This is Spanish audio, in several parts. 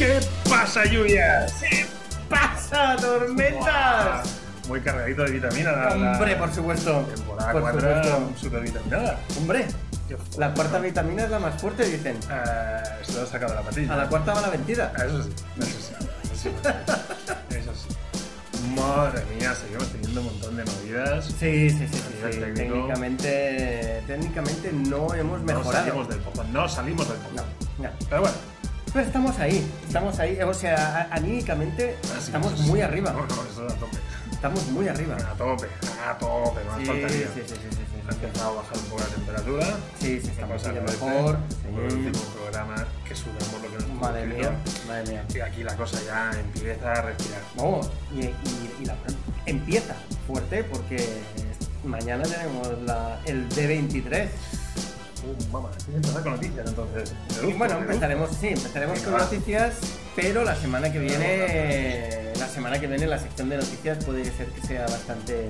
¿Qué pasa, lluvias? ¿Qué pasa, tormentas? Muy cargadito de vitamina. La, la Hombre, por supuesto. Temporada por 4 supuesto. super vitaminada. Hombre, la cuarta vitamina es la más fuerte, dicen. Se lo ha sacado de la patilla. A la cuarta va la vencida. Ah, Eso sí, eso sí. Eso sí. Eso sí. Madre mía, seguimos teniendo un montón de movidas. Sí, sí, sí, sí. Técnicamente, técnicamente no hemos No mejorado. salimos del pozo, no salimos del pozo. No, no. Pero bueno, Pero estamos ahí, estamos ahí. O sea, anímicamente así, estamos muy arriba. No, no, eso a tope. Estamos muy arriba. A tope, a tope, no Sí, faltaría. sí, sí, sí, sí, sí, Ha empezado a bajar un poco la temperatura. Sí, sí, estamos mucho mejor. Sí. último programa que sudamos lo que nos Madre mía, madre mía. Y aquí la cosa ya empieza a respirar. No, y, y- y la empieza fuerte porque mañana tenemos la, el D23. Uh, mamá, tienes que empezar con noticias entonces. Bueno, empezaremos, sí, empezaremos Venga, con va. noticias, pero la semana que viene, la semana que viene la sección de noticias puede ser que sea bastante,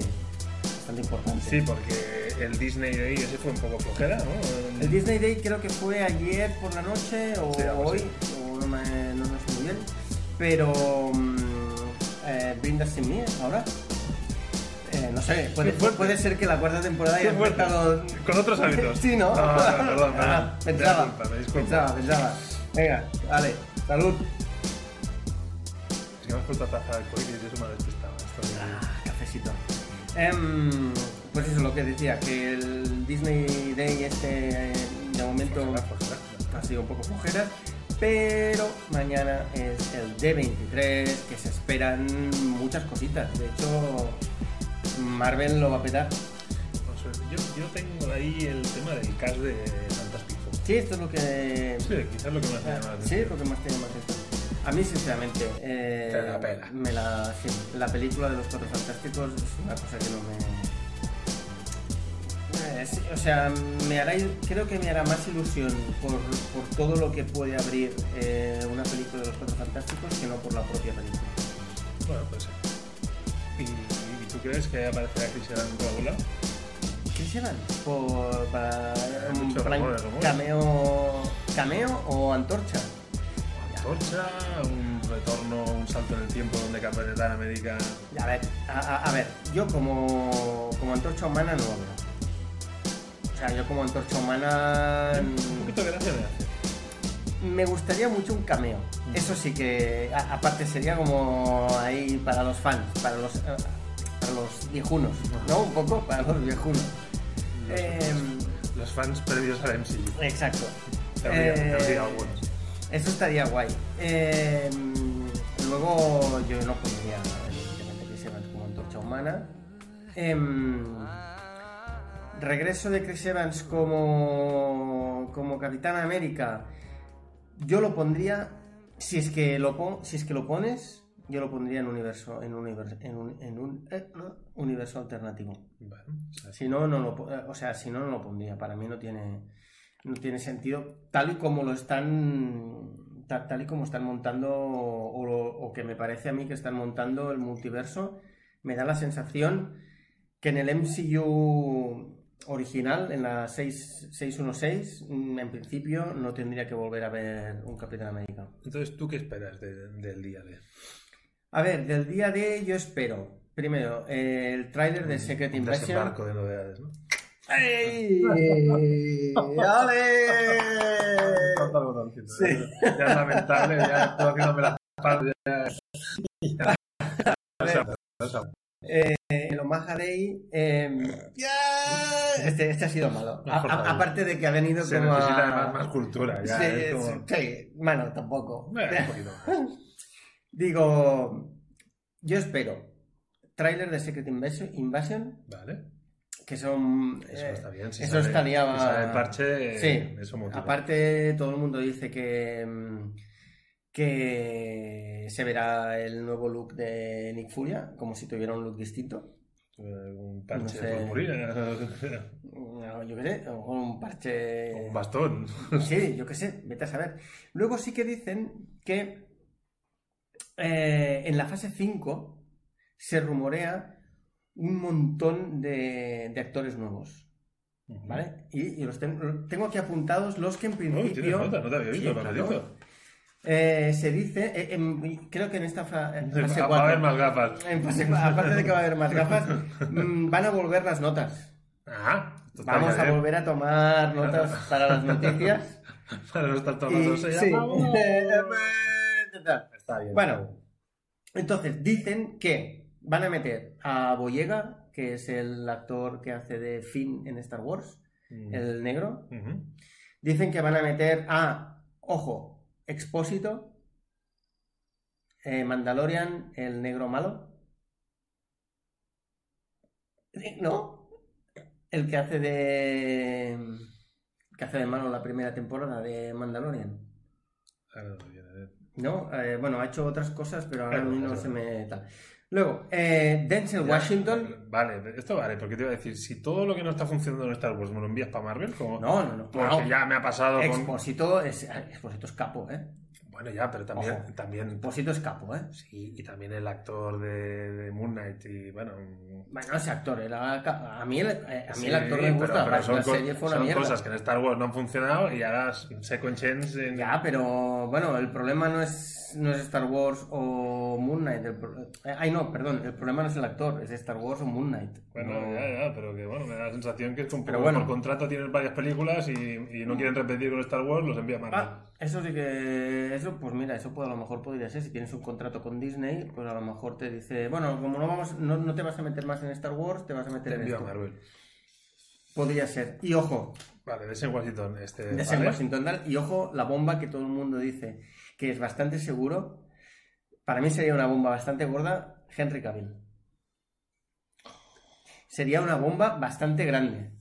bastante importante. Sí, porque el Disney Day ese fue un poco flojera, ¿no? El Disney Day creo que fue ayer por la noche o Sí, hoy, o no, me, no lo sé muy bien, pero mm, eh, Brindas sin mí ahora. Eh, no sé, puede, puede ser que la cuarta temporada haya empezado Con otros hábitos. Sí, ¿no? No, no, perdón, perdón. Ah, Me pensaba, disculpa, me disculpa. pensaba, pensaba. Venga, vale, salud. Si me has puesto a taza de COVID y eso me ha despistado. Esto es- Ah, cafecito. Em, pues eso, lo que decía, que el Disney Day este, de momento, ha sido un poco flojera, pero mañana es el D23, que se esperan muchas cositas. De hecho, Marvel lo va a petar. No sé, yo, yo tengo ahí el tema del cast de Fantastic Four. Sí, esto es lo que... Sí, quizás lo que más llama la Sí, lo que más tiene más atención. A mí, sinceramente, eh, Te la pela. Me la, sí, la película de los Cuatro Fantásticos es una cosa que no me... eh, sí, o sea, me hará, creo que me hará más ilusión por, por todo lo que puede abrir eh, una película de los Cuatro Fantásticos que no por la propia película. Bueno, pues sí. ¿Y, y tú crees que aparecerá Chris Evans por algún lado? Chris Evans, por, para un plan rumores, rumores. cameo, cameo o antorcha. Antorcha, un retorno, un salto en el tiempo donde Capitán América. A ver, a, ver, yo como, como antorcha humana no lo veo. O sea, yo como antorcha humana Un poquito de gracia me hace. me gustaría mucho un cameo. Eso sí que, a- aparte, sería como ahí para los fans, para los, eh, para los viejunos, ¿no? Un poco para los viejunos. Los, Em, los fans previos al MCU. exacto. Te habría, te Eh. Eso estaría guay. Eh, luego yo no pondría evidentemente Chris Evans como antorcha humana. Em, regreso de Chris Evans como, como Capitán América. Yo lo pondría, si es que lo, si es que lo pones, yo lo pondría en universo, en universo, en un, en un, eh, universo alternativo. Bueno, Si no, no lo, eh, o sea, si no, no lo pondría. Para mí no tiene, no tiene sentido tal y como lo están, ta- tal, y como están montando o, lo- o que me parece a mí que están montando el multiverso. Me da la sensación que en el MCU original, en la 6, 616, mm, en principio no tendría que volver a ver un Capitán América. Entonces, ¿tú qué esperas de- del día de? A ver, del día de yo espero, primero, eh, el tráiler de Secret Un Invasion. desembarco de novedades, ¿no? ¡Ey! ¡Ale! Sí. ¿eh? Ya es lamentable, ya estoy haciéndome la espalda. Ya. O sea, o sea, Eh, el Omaha Day. eh, este, este ha sido malo. A- a- aparte de que ha venido se como. necesita a- además más cultura. Ya, sí, como- sí, bueno, tampoco. Bueno, un poquito más. Digo, yo espero. Tráiler de Secret Invasion, Vale. que son. Eso eh, está bien. Si eso sale- estaría- Si sale el parche, Sí. eh, eso motiva. Aparte, todo el mundo dice que, mm, que se verá el nuevo look de Nick Furia, como si tuviera un look distinto. Eh, Un parche No sé. de purpurina. No, yo qué sé, o un parche. Un bastón. Sí, yo qué sé, vete a saber. Luego sí que dicen que eh, en la fase 5 se rumorea un montón de, de actores nuevos. ¿Vale? Y, y los tengo, tengo aquí apuntados los que en Oh, principio. tienes nota, no te había visto, Sí, claro. Eh, se dice, eh, em, creo que en esta fa- en fase Va a haber más gafas. en fase aparte de que va a haber más gafas, mm, van a volver las notas. Ah, esto está Vamos a volver a tomar notas para las noticias. Para no estar Y- tomando sí. Está bien. Bueno, entonces dicen que van a meter a Boyega, que es el actor que hace de Finn en Star Wars, Mm. el negro. Dicen que van a meter a, ojo, Expósito, eh, Mandalorian, el negro malo. ¿No? El que hace de. que hace de malo la primera temporada de Mandalorian. Ahora no eh. ¿No? Eh, bueno, ha hecho otras cosas, pero ahora a Claro, mí no claro. se me. tal. Luego, eh, Denzel Ya, Washington. Vale, esto vale, porque te iba a decir, si todo lo que no está funcionando en Star Wars me lo envías para Marvel. No, no, no. Porque no. ya me ha pasado con... Es, Expósito es capo, ¿eh? Bueno, ya, pero también... Ojo. también Expósito es capo, ¿eh? sí, y también el actor de, de Moon Knight y, bueno... Bueno, ese actor era. A mí el, eh, a mí sí, el actor me pero- gusta, pero la, son, la serie fue una son mierda. cosas que en Star Wars no han funcionado y ahora second chance en... Ya, pero bueno, el problema no es, no es Star Wars o Moon Knight. el eh, ay, no, perdón, el problema no es el actor, es Star Wars o Moon Knight. Bueno, No- ya, ya, pero que bueno, me da la sensación que es como Pero por bueno. contrato tienes varias películas y, y no quieren repetir con Star Wars, los envía a Marvel. Ah, eso sí que. Eso, pues mira, eso puede, a lo mejor podría ser. Si tienes un contrato con Disney, pues a lo mejor te dice, bueno, como no vamos, no, no te vas a meter más en Star Wars, te vas a meter Te en a esto. Marvel. Podría ser. Y ojo, Vale, de Washington. Este, de vale. Washington y ojo, la bomba que todo el mundo dice que es bastante seguro. Para mí sería una bomba bastante gorda, Henry Cavill. Sería una bomba bastante grande.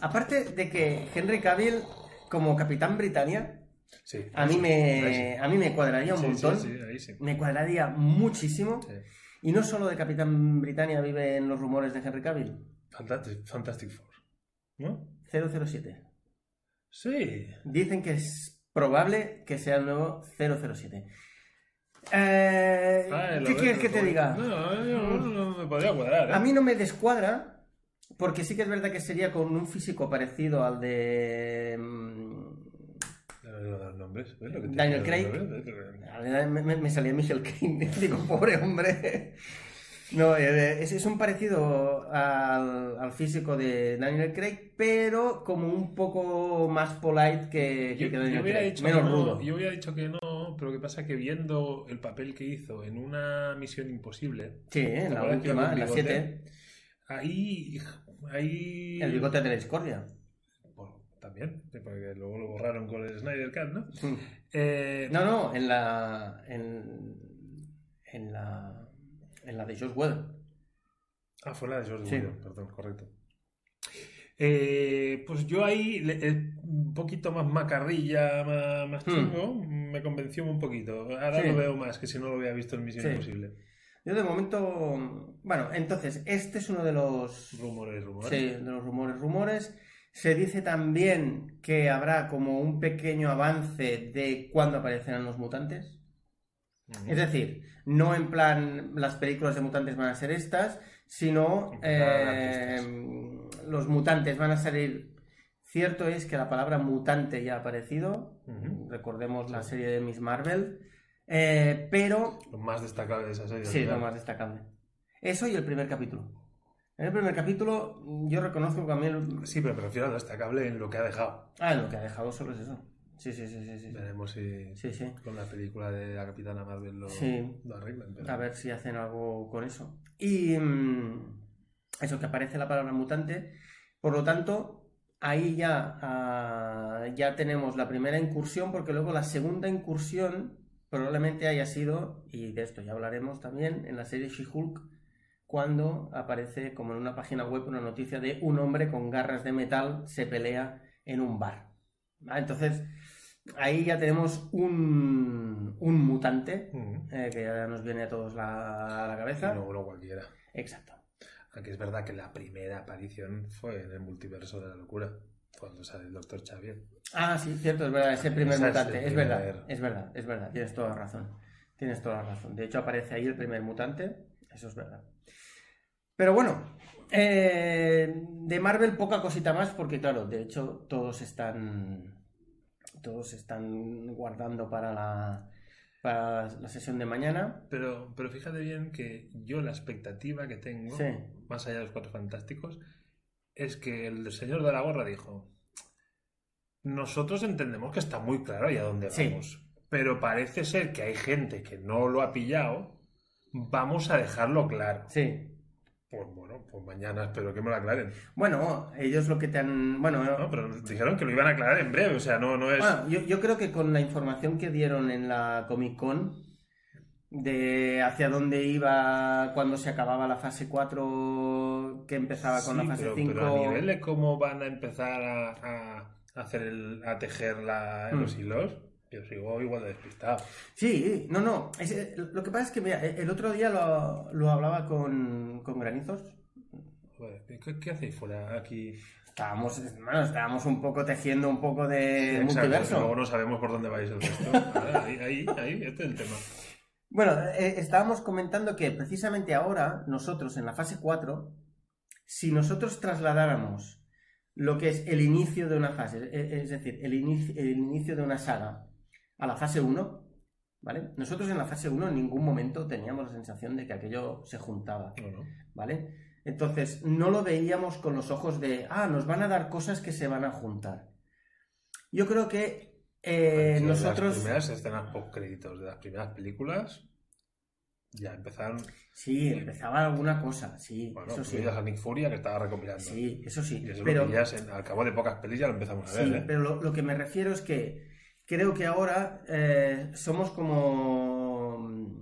Aparte de que Henry Cavill, como Capitán Britannia, Sí, a mí sí, me, a mí me cuadraría un montón. Sí, sí, ahí sí. Me cuadraría muchísimo. Y no solo de Capitán Britannia viven los rumores de Henry Cavill. Fantastic, Fantastic Four. ¿No? 007. Sí. Dicen que es probable que sea el nuevo 007. Eh, Ah, ¿Qué quieres que te diga? No, yo no, no me podría cuadrar. ¿eh? A mí no me descuadra, porque sí que es verdad que sería con un físico parecido al de... no nombres. ¿ves lo que Daniel? Craig. Me, me- me salía Michael Caine, digo, pobre hombre. No, eh, es, es un parecido al, al físico de Daniel Craig, pero como un poco más polite que, que Yo, yo Daniel hubiera Craig, dicho menos que no, rudo. yo hubiera dicho que no, pero lo que pasa es que viendo el papel que hizo en una misión imposible, Sí, en ¿Te la última, en la con 7, bigote? ahí, ahí el bigote de la discordia. También, porque luego lo borraron con el Snyder Cut, ¿no? Eh, No, no, en la. En, en la. En la de Josh Whedon. Ah, fue la de George Sí. Whedon, perdón, correcto. Eh, pues yo ahí, eh, un poquito más macarrilla, más, más Hmm. chungo, me convenció un poquito. Ahora Sí. lo veo más que si no lo hubiera visto en Misión Sí. Imposible. Yo de momento. Bueno, entonces, este es uno de los. Rumores, rumores. Sí, de los rumores, rumores. Se dice también que habrá como un pequeño avance de cuándo aparecerán los mutantes. Es decir, no en plan las películas de mutantes van a ser estas, sino eh, los mutantes van a salir. Cierto es que la palabra mutante ya ha aparecido, recordemos la serie de Miss Marvel, eh, pero Lo más destacable de esa serie. sí, lo más destacable. Eso y el primer capítulo. En el primer capítulo yo reconozco que a mí... el- Sí, pero prefiero lo destacable en lo que ha dejado. Ah, lo que ha dejado solo es eso. Sí, sí, sí, sí. sí. Veremos si Sí, sí. con la película de la Capitana Marvel lo, Sí. lo arreglan. pero- A ver si hacen algo con eso. Y mm, eso, que aparece la palabra mutante. Por lo tanto, ahí ya, ah, ya tenemos la primera incursión, porque luego la segunda incursión probablemente haya sido, y de esto ya hablaremos también, en la serie She-Hulk, cuando aparece como en una página web una noticia de un hombre con garras de metal se pelea en un bar. ¿Vale? Entonces, ahí ya tenemos un, un mutante eh, que ya nos viene a todos la, a la cabeza. No, no cualquiera. Exacto. Aunque es verdad que la primera aparición fue en el multiverso de la locura, cuando sale el Doctor Xavier. Ah, sí, cierto, es verdad, ese primer mutante. Es, primer- verdad, es verdad, es verdad, tienes toda la razón. Tienes toda la razón. De hecho, aparece ahí el primer mutante, eso es verdad. Pero bueno, eh, de Marvel poca cosita más, porque claro, de hecho, todos están. todos están guardando para la, para la sesión de mañana. Pero, pero fíjate bien que yo la expectativa que tengo, Sí. más allá de los cuatro fantásticos, es que el señor de la gorra dijo: Nosotros entendemos que está muy claro ahí a dónde Sí. vamos. Pero parece ser que hay gente que no lo ha pillado. Vamos a dejarlo claro. Sí. Pues bueno, pues mañana espero que me lo aclaren. Bueno, ellos lo que te han... Bueno, No, pero dijeron que lo iban a aclarar en breve, o sea, no, no es. Bueno, yo, yo creo que con la información que dieron en la Comic Con de hacia dónde iba cuando se acababa la fase 4 que empezaba con la fase pero, 5 pero a nivel de cómo van a empezar a, a hacer el, a tejer la- Mm. los hilos, yo sigo igual de despistado. Sí, no, no. es- lo que pasa es que mira, el otro día lo, lo hablaba con, con Granizos. Joder, ¿qué, qué hacéis fuera aquí? Estábamos, bueno, estábamos un poco tejiendo un poco de Exacto, multiverso. Luego no sabemos por dónde vais el resto. Ah, ahí, ahí, ahí, este es el tema. Bueno, eh, estábamos comentando que precisamente ahora, nosotros en la fase 4, si nosotros trasladáramos lo que es el inicio de una fase, e- es decir, el, inicio, el inicio de una saga a la fase 1, ¿vale? Nosotros en la fase 1 en ningún momento teníamos la sensación de que aquello se juntaba. ¿vale? Entonces, no lo veíamos con los ojos de, ah, nos van a dar cosas que se van a juntar. Yo creo que eh, nosotros... Las primeras escenas post-créditos de las primeras películas ya empezaron. Sí, empezaba alguna cosa, sí, Bueno, eso sí. a Nick Furia que estaba recopilando. Sí, eso sí. Y eso pero, lo pillas en- al cabo de pocas pelis ya lo empezamos a ver. sí, ¿eh? pero lo, lo que me refiero es que creo que ahora eh, somos como...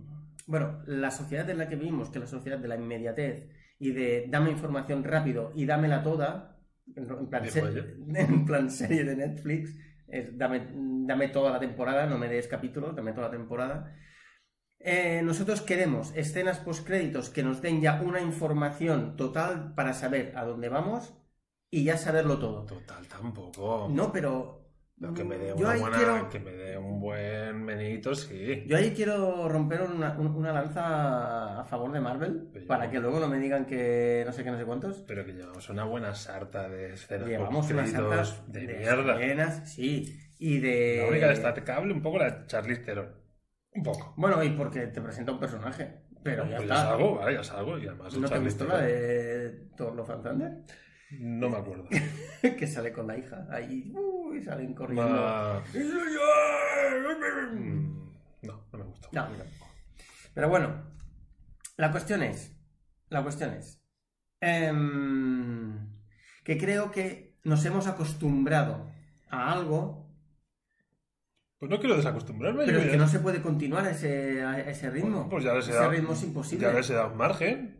Bueno, la sociedad en la que vivimos, que es la sociedad de la inmediatez y de dame información rápido y dámela toda, en, plan, en serie de Netflix, es dame, dame toda la temporada, no me des capítulos, dame toda la temporada. Eh, nosotros queremos escenas postcréditos que nos den ya una información total para saber a dónde vamos y ya saberlo todo. Total, tampoco. No, pero Pero que me dé yo una ahí buena, quiero, que me dé un buen menito, sí. yo ahí quiero romper una, un- una lanza a favor de Marvel para yo- que luego no me digan que no sé qué, no sé cuántos. Pero que llevamos una buena sarta de escenas Llevamos unas sartas de, mierda. escenas, sí, y de... La única destacable un poco la de Charlize Theron. Un poco. Bueno, y porque te presenta un personaje, pero ya Pues está. salgo, vale, ya salgo. Y además ¿No te gustó la de Thor Love and Thunder? No me acuerdo. que sale con la hija. Ahí, uy, salen corriendo. Ma- Mm, No, no me gustó. No. Pero bueno, la cuestión es. La cuestión es. em, que creo que nos hemos acostumbrado a algo, Pues no quiero desacostumbrarme. pero es que no se puede continuar a ese, a ese ritmo. Pues ya les he ese dado, ritmo es imposible. ya les he dado margen.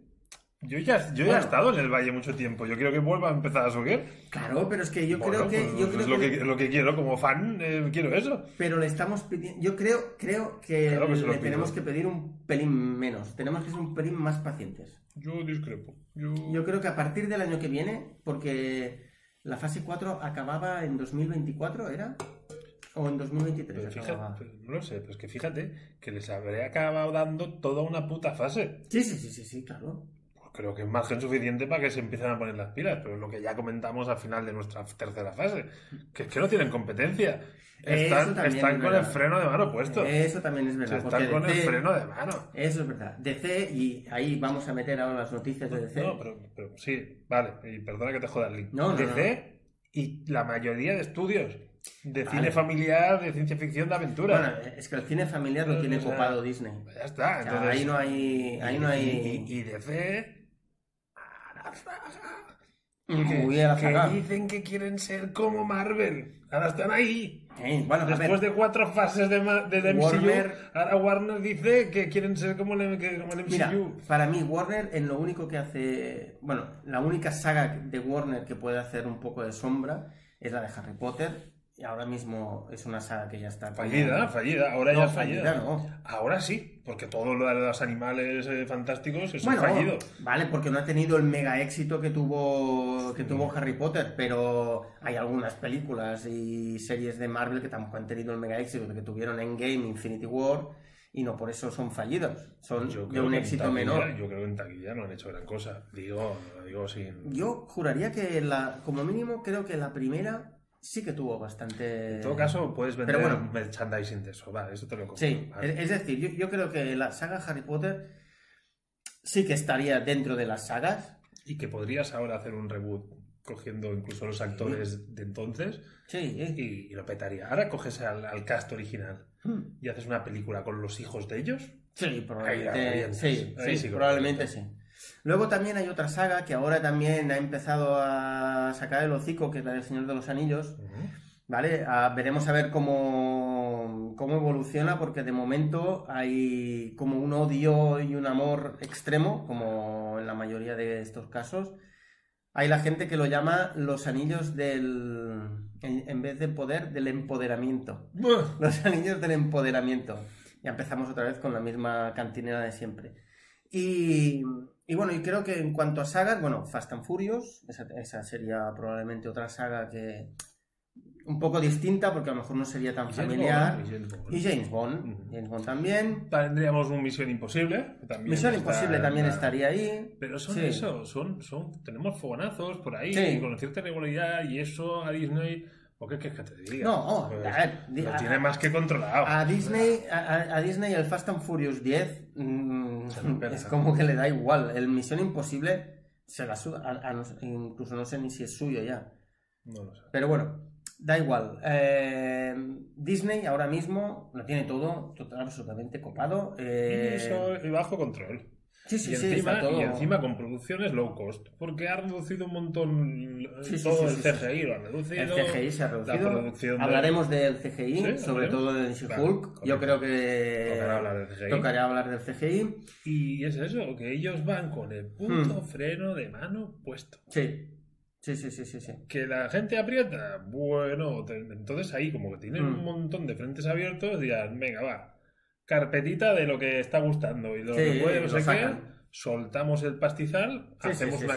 Yo ya, yo ya he estado en el valle mucho tiempo. Yo quiero que vuelva a empezar a subir. Claro, pero es que yo Bueno, creo que. pues yo es creo lo, que- que, lo que quiero. Como fan, eh, quiero eso. Pero le estamos pidiendo. Yo creo, creo que, Claro que se lo le tenemos que pedir un pelín menos. Tenemos que ser un pelín más pacientes. Yo discrepo. Yo... Yo creo que a partir del año que viene, porque la fase 4 acababa en 2024, ¿era? ¿O en 2023 Pero fíjate, pero no lo sé, pues que fíjate que les habré acabado dando toda una puta fase. Sí, sí, sí, sí, sí, claro. Creo que es margen suficiente para que se empiecen a poner las pilas, pero es lo que ya comentamos al final de nuestra tercera fase, que es que no tienen competencia. Están, están es con el freno de mano puesto. Eso también es Se verdad. están con el freno de mano. Eso es verdad. DC, y ahí vamos a meter ahora las noticias de DC. No, pero, pero sí, vale, y perdona que te joda el link. No, no, DC y la mayoría de estudios de Vale. cine familiar, de ciencia ficción, de aventura. Bueno, es que el cine familiar lo O tiene sea, copado Disney. ya está, O sea, entonces... ahí no hay. Ahí no y, hay. y, y DC... a la zaga. muy que, dicen que quieren ser como Marvel. Ahora están ahí. Bueno, Después de cuatro fases de, de, de MCU, Warner- ahora Warner dice que quieren ser como el, que- como el MCU. Mira, para mí Warner en lo único que hace, bueno, la única saga de Warner que puede hacer un poco de sombra es la de Harry Potter y ahora mismo es una saga que ya está como- Fallida, fallida. Ahora No, ya fallida fallida. no. Ahora sí, porque todo lo de los animales eh, fantásticos es Bueno, fallido. vale, porque no ha tenido el mega éxito que tuvo que tuvo Harry Potter, pero hay algunas películas y series de Marvel que tampoco han tenido el mega éxito que tuvieron Endgame, Infinity War y no por eso son fallidos, son de un éxito taquilla- menor. Yo creo que en taquilla no han hecho gran cosa. Digo, digo sin. Yo juraría que la, como mínimo creo que la primera sí que tuvo bastante... En todo caso, puedes vender Pero bueno. merchandising de eso, vale, eso te lo compro. Sí, vale. es, decir, yo, yo creo que la saga Harry Potter sí que estaría dentro de las sagas. Y que podrías ahora hacer un reboot cogiendo incluso los actores de entonces Sí, eh. y, y lo petaría. Ahora coges al, al cast original Hmm. y haces una película con los hijos de ellos. Sí, probablemente. Sí, Ahí sí, sí que lo probablemente sí. Luego también hay otra saga que ahora también ha empezado a sacar el hocico, que es la del Señor de los Anillos. ¿Vale? Veremos a ver cómo, cómo evoluciona, porque de momento hay como un odio y un amor extremo, como en la mayoría de estos casos. Hay la gente que lo llama los anillos del. En, en vez de poder, del empoderamiento. Buah. Los anillos del empoderamiento. Ya empezamos otra vez con la misma cantinera de siempre. Y, y bueno, y creo que en cuanto a sagas, bueno, Fast and Furious, esa, esa sería probablemente otra saga que un poco distinta porque a lo mejor no sería tan Y James familiar. Bond, y James Bond. Y James Bond, Ujú. James Bond también. Tendríamos un Misión Imposible. que también Misión Imposible también estaría ahí. Pero son Sí. eso, son, son, tenemos fogonazos por ahí, Sí. con cierta regularidad, y eso a Disney, ¿o qué quieres que te diga? No, oh, Pues, a lo tiene más que controlado. A Disney, a, a- a Disney el Fast and Furious 10 mm, es como que le da igual. El Misión Imposible se la suda. a- incluso no sé ni si es suyo ya. No lo sé. Pero bueno, da igual. Eh, Disney ahora mismo lo tiene todo, total, absolutamente copado. Eh, Y eso y bajo control. Sí, sí, y, encima, todo. y encima con producciones low cost, porque ha reducido un montón todo el. CGI, lo ha reducido. El CGI se ha La reducido. de- Hablaremos del CGI, sobre todo de Claro, She-Hulk. Yo creo que Tocará hablar del CGI. tocará hablar del CGI. Y es eso, que ellos van con el punto Hmm. freno de mano puesto. Sí, sí, sí, sí, sí. sí. Que la gente aprieta, bueno, entonces ahí como que tienen Hmm. un montón de frentes abiertos, dirán, venga, va, carpetita de lo que está gustando y lo Sí, que puede, no sé qué, soltamos el pastizal, Sí, hacemos sí, una...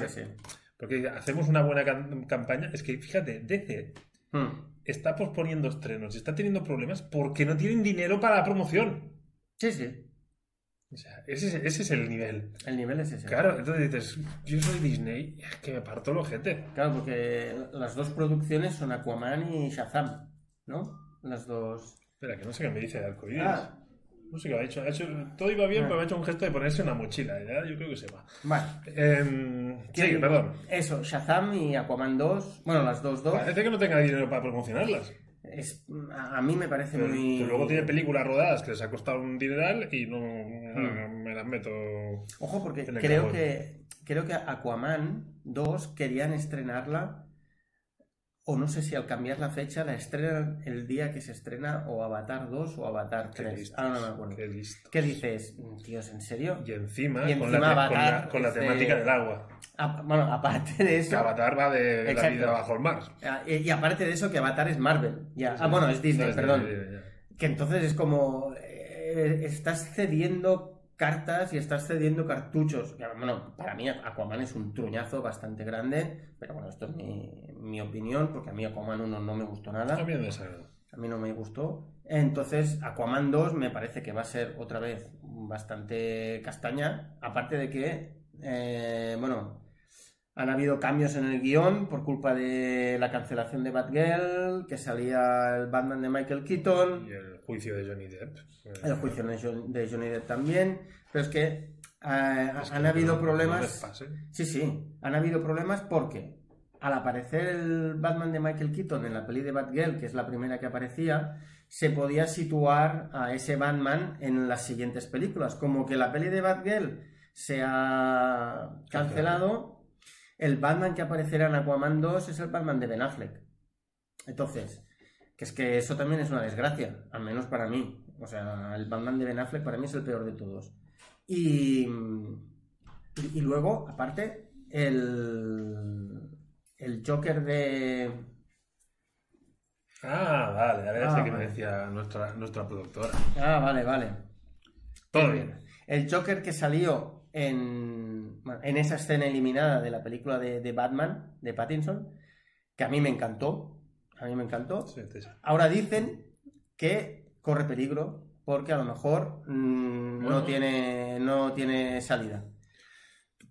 Porque hacemos una buena cam- campaña. Es que, fíjate, DC Hmm. está posponiendo estrenos y está teniendo problemas porque no tienen dinero para la promoción. Sí, sí. O sea, ese, es- ese es el nivel. El nivel es ese. Claro, entonces dices, yo soy Disney, es que me parto el ojete. Claro, porque las dos producciones son Aquaman y Shazam, ¿no? Las dos. Espera, que no sé qué me dice de arcoíris. Ah, No sé qué ha hecho. Ha hecho todo iba bien, Ah. pero me ha hecho un gesto de ponerse una mochila. Ya, yo creo que se va. vale. Em, sí, perdón. Eso, Shazam y Aquaman 2. Bueno, las dos dos. Parece que no tenga dinero para promocionarlas. Es, a, mí me parece Pero muy. luego tiene películas rodadas que les ha costado un dineral y no me las meto. Ojo, porque creo que, creo que Aquaman 2 querían estrenarla. O no sé si al cambiar la fecha la estrenan el día que se estrena o Avatar 2 o Avatar Qué 3. listo. Ah, no me acuerdo. Qué. ¿Qué dices? Tíos, ¿en serio? Y encima, Y con, la, con, la, con la temática del agua. Bueno, aparte de Que eso. Avatar va de la Exacto. vida bajo el mar. ah, Y y aparte de eso, que Avatar es Marvel. Ya. Sí, Ah, bueno, es Disney, no, es perdón. Disney. Que entonces es como. eh, estás cediendo cartas y estás cediendo cartuchos. Bueno, para mí Aquaman es un truñazo bastante grande. Pero bueno, esto es mi, mi opinión, porque a mí Aquaman 1 no me gustó nada. A mí me. A mí no me gustó. Entonces, Aquaman 2 me parece que va a ser otra vez bastante castaña. Aparte de que, eh, bueno, han habido cambios en el guion por culpa de la cancelación de Batgirl, que salía el Batman de Michael Keaton, Y el juicio de Johnny Depp. el juicio de John- de Johnny Depp también. Pero es que eh, Es han habido no problemas. pase. Sí, sí, han habido problemas porque al aparecer el Batman de Michael Keaton en la peli de Batgirl, que es la primera que aparecía, se podía situar a ese Batman en las siguientes películas. Como que la peli de Batgirl se ha cancelado, el Batman que aparecerá en Aquaman 2 es el Batman de Ben Affleck. Entonces, que es que eso también es una desgracia, al menos para mí. O sea, el Batman de Ben Affleck para mí es el peor de todos. Y, y, luego, aparte, el, el Joker de... Ah, vale, ahora ya Ah, que me decía nuestra, nuestra productora. Ah, vale, vale. Todo bien. El Joker que salió en, en esa escena eliminada de la película de, de Batman, de Pattinson, que a mí me encantó. A mí me encantó. Sí, sí, sí. Ahora dicen que corre peligro porque a lo mejor mm, Bueno. no, tiene, no tiene salida.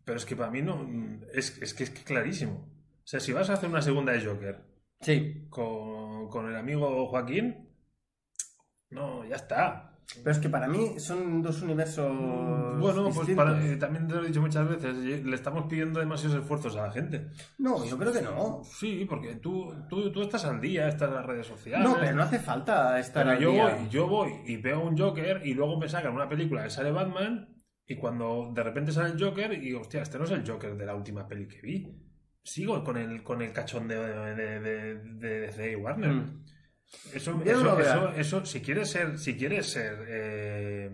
Pero es que para mí no. Es, es que es clarísimo. O sea, si vas a hacer una segunda de Joker Sí. con, con el amigo Joaquín, no, ya está. Pero es que para mí son dos universos. Bueno, pues distintos. para- eh, también te lo he dicho muchas veces, eh, le estamos pidiendo demasiados esfuerzos a la gente. No, yo creo que no. Sí, porque tú, tú, tú estás al día, estás en las redes sociales. No, pero no hace falta estar Pero al yo día. voy, yo voy y veo un Joker y luego me sacan una película que sale Batman y cuando de repente sale el Joker y hostia, este no es el Joker de la última peli que vi. Sigo con el, con el cachondeo de, de, de, de DC y Warner. Mm. Eso, no eso, eso, si quieres ser, si quieres ser eh,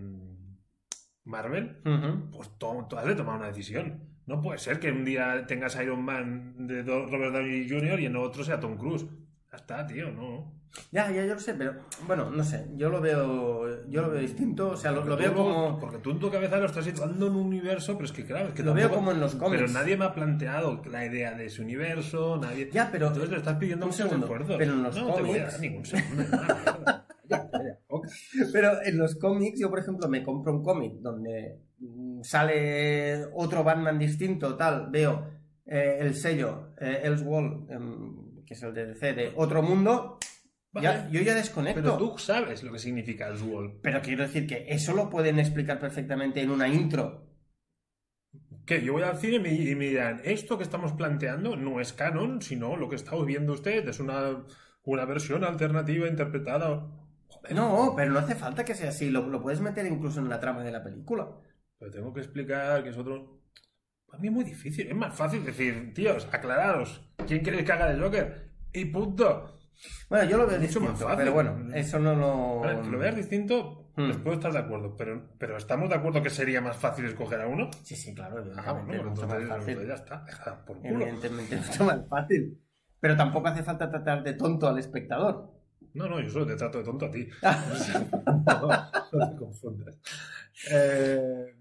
Marvel, pues to- to- has de tomar una decisión. No puede ser que un día tengas Iron Man de Robert Downey Jr. y en otro sea Tom Cruise. Ya está, tío, no. Ya, ya, yo lo sé, pero bueno, no sé. Yo lo veo, yo lo veo distinto. O sea, lo, veo como. Porque tú en tu cabeza lo estás situando en un universo, pero es que claro, es que Lo veo como en los cómics. Pero nadie me ha planteado la idea de ese universo, nadie... Ya, pero- Entonces le estás pidiendo un segundo, pero en los no te voy a cómics- dar ningún segundo. Pero en los cómics, yo por ejemplo me compro un cómic donde mm, sale otro Batman distinto, tal, veo eh, el sello eh, Elseworld, em, que es el de DC, de otro mundo, Vale, ya, yo ya desconecto. Pero tú sabes lo que significa el Swall. Pero quiero decir que eso lo pueden explicar perfectamente en una intro. Que yo voy al cine y me, y me dirán, esto que estamos planteando no es canon, sino lo que está viendo usted es una, una versión alternativa interpretada. Joder, No, pero no hace falta que sea así, lo, lo puedes meter incluso en la trama de la película. Pero tengo que explicar que es otro. Para mí es muy difícil. Es más fácil decir, tíos, aclararos. ¿Quién queréis que haga de Joker? Y punto. Bueno, yo lo veo Mucho más distinto, fácil. pero bueno, eso no lo... Vale, que lo veas distinto, Hmm. les puedo estar de acuerdo. Pero, pero ¿estamos de acuerdo que sería más fácil escoger a uno? Sí, sí, claro, Ah, bueno, pues más fácil. ya está. Deja por culo. Evidentemente, mucho más fácil. Pero tampoco hace falta tratar de tonto al espectador. No, no, yo solo te trato de tonto a ti. no, no te confundas. Eh,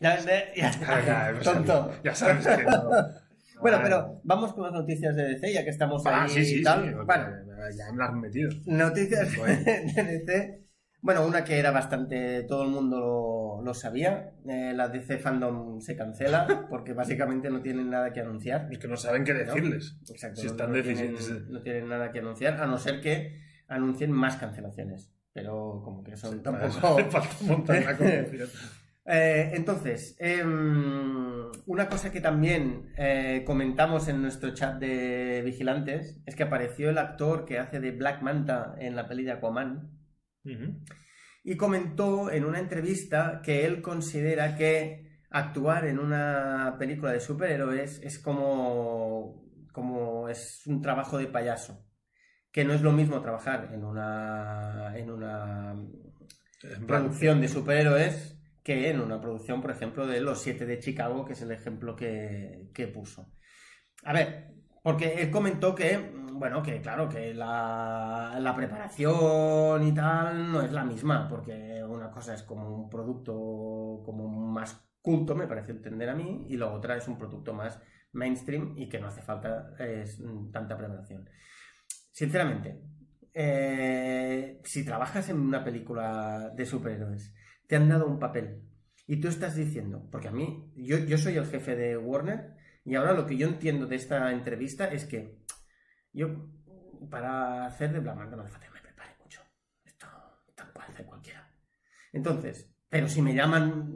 Ya, ya- ya- ya, ya, tonto. Ya sabes que no. Bueno, pero vamos con las noticias de DC, ya que estamos Ah, ahí sí, sí, y tal. sí, bueno, ya me las has metido. noticias Bueno. de DC. Bueno, una que era bastante. Todo el mundo lo, lo sabía. Eh, la DC Fandom se cancela porque básicamente no tienen nada que anunciar. Es que no saben qué decirles. Exacto. Si no- están no, tienen, deficientes. no tienen nada que anunciar, a no ser que anuncien más cancelaciones. Pero como que son tampoco. falta montar una. Eh, entonces, em, una cosa que también eh, comentamos en nuestro chat de vigilantes es que apareció el actor que hace de Black Manta en la peli de Aquaman. Y comentó en una entrevista que él considera que actuar en una película de superhéroes es como, como es un trabajo de payaso, que no es lo mismo trabajar en una, en una producción de superhéroes que en una producción, por ejemplo, de Los Siete de Chicago, que es el ejemplo que, que puso. A ver, porque él comentó que, bueno, que claro, que la, preparación y tal no es la misma, porque una cosa es como un producto como más culto, me parece entender a mí, y la otra es un producto más mainstream y que no hace falta tanta preparación. Sinceramente, eh, si trabajas en una película de superhéroes, te han dado un papel y tú estás diciendo, porque a mí, yo, yo soy el jefe de Warner y ahora lo que yo entiendo de esta entrevista es que yo, para hacer de Black Manta no hace falta que me prepare mucho. Esto, lo puede hacer cualquiera. Entonces, pero si me llaman,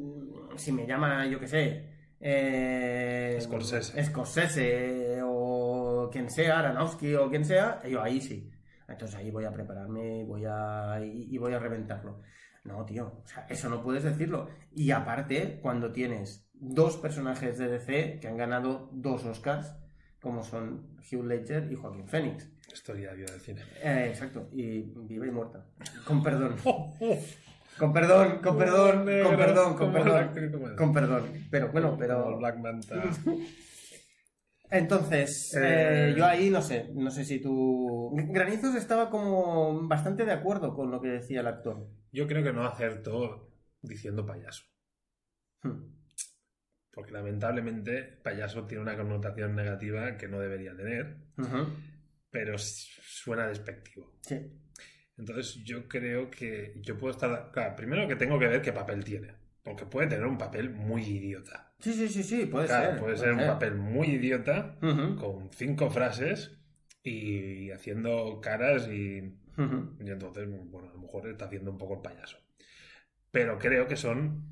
si me llama, yo qué sé, eh, Scorsese. Scorsese o quien sea, Aronofsky o quien sea, yo ahí sí. Entonces ahí voy a prepararme y voy a, y, y voy a reventarlo. No, tío, o sea, eso no puedes decirlo. Y aparte, cuando tienes dos personajes de DC que han ganado dos Oscars, como son Hugh Ledger y Joaquín Phoenix. Historia de vida del cine. Eh, exacto, y viva y muerta. Con perdón. Con perdón, con perdón, con perdón, con perdón. Con perdón. Pero bueno, pero. Black Manta. Entonces, Eh, eh, yo ahí no sé, no sé si tú. Granizos estaba como bastante de acuerdo con lo que decía el actor. Yo creo que no acertó diciendo payaso. Hmm. Porque lamentablemente payaso tiene una connotación negativa que no debería tener, pero suena despectivo. Sí. Entonces yo creo que yo puedo estar... Claro, primero que tengo que ver qué papel tiene. Porque puede tener un papel muy idiota. Sí, sí, sí, sí, puede Claro, ser. puede ser un papel muy idiota con cinco frases y haciendo caras y, y entonces, bueno, a lo mejor está haciendo un poco el payaso. Pero creo que son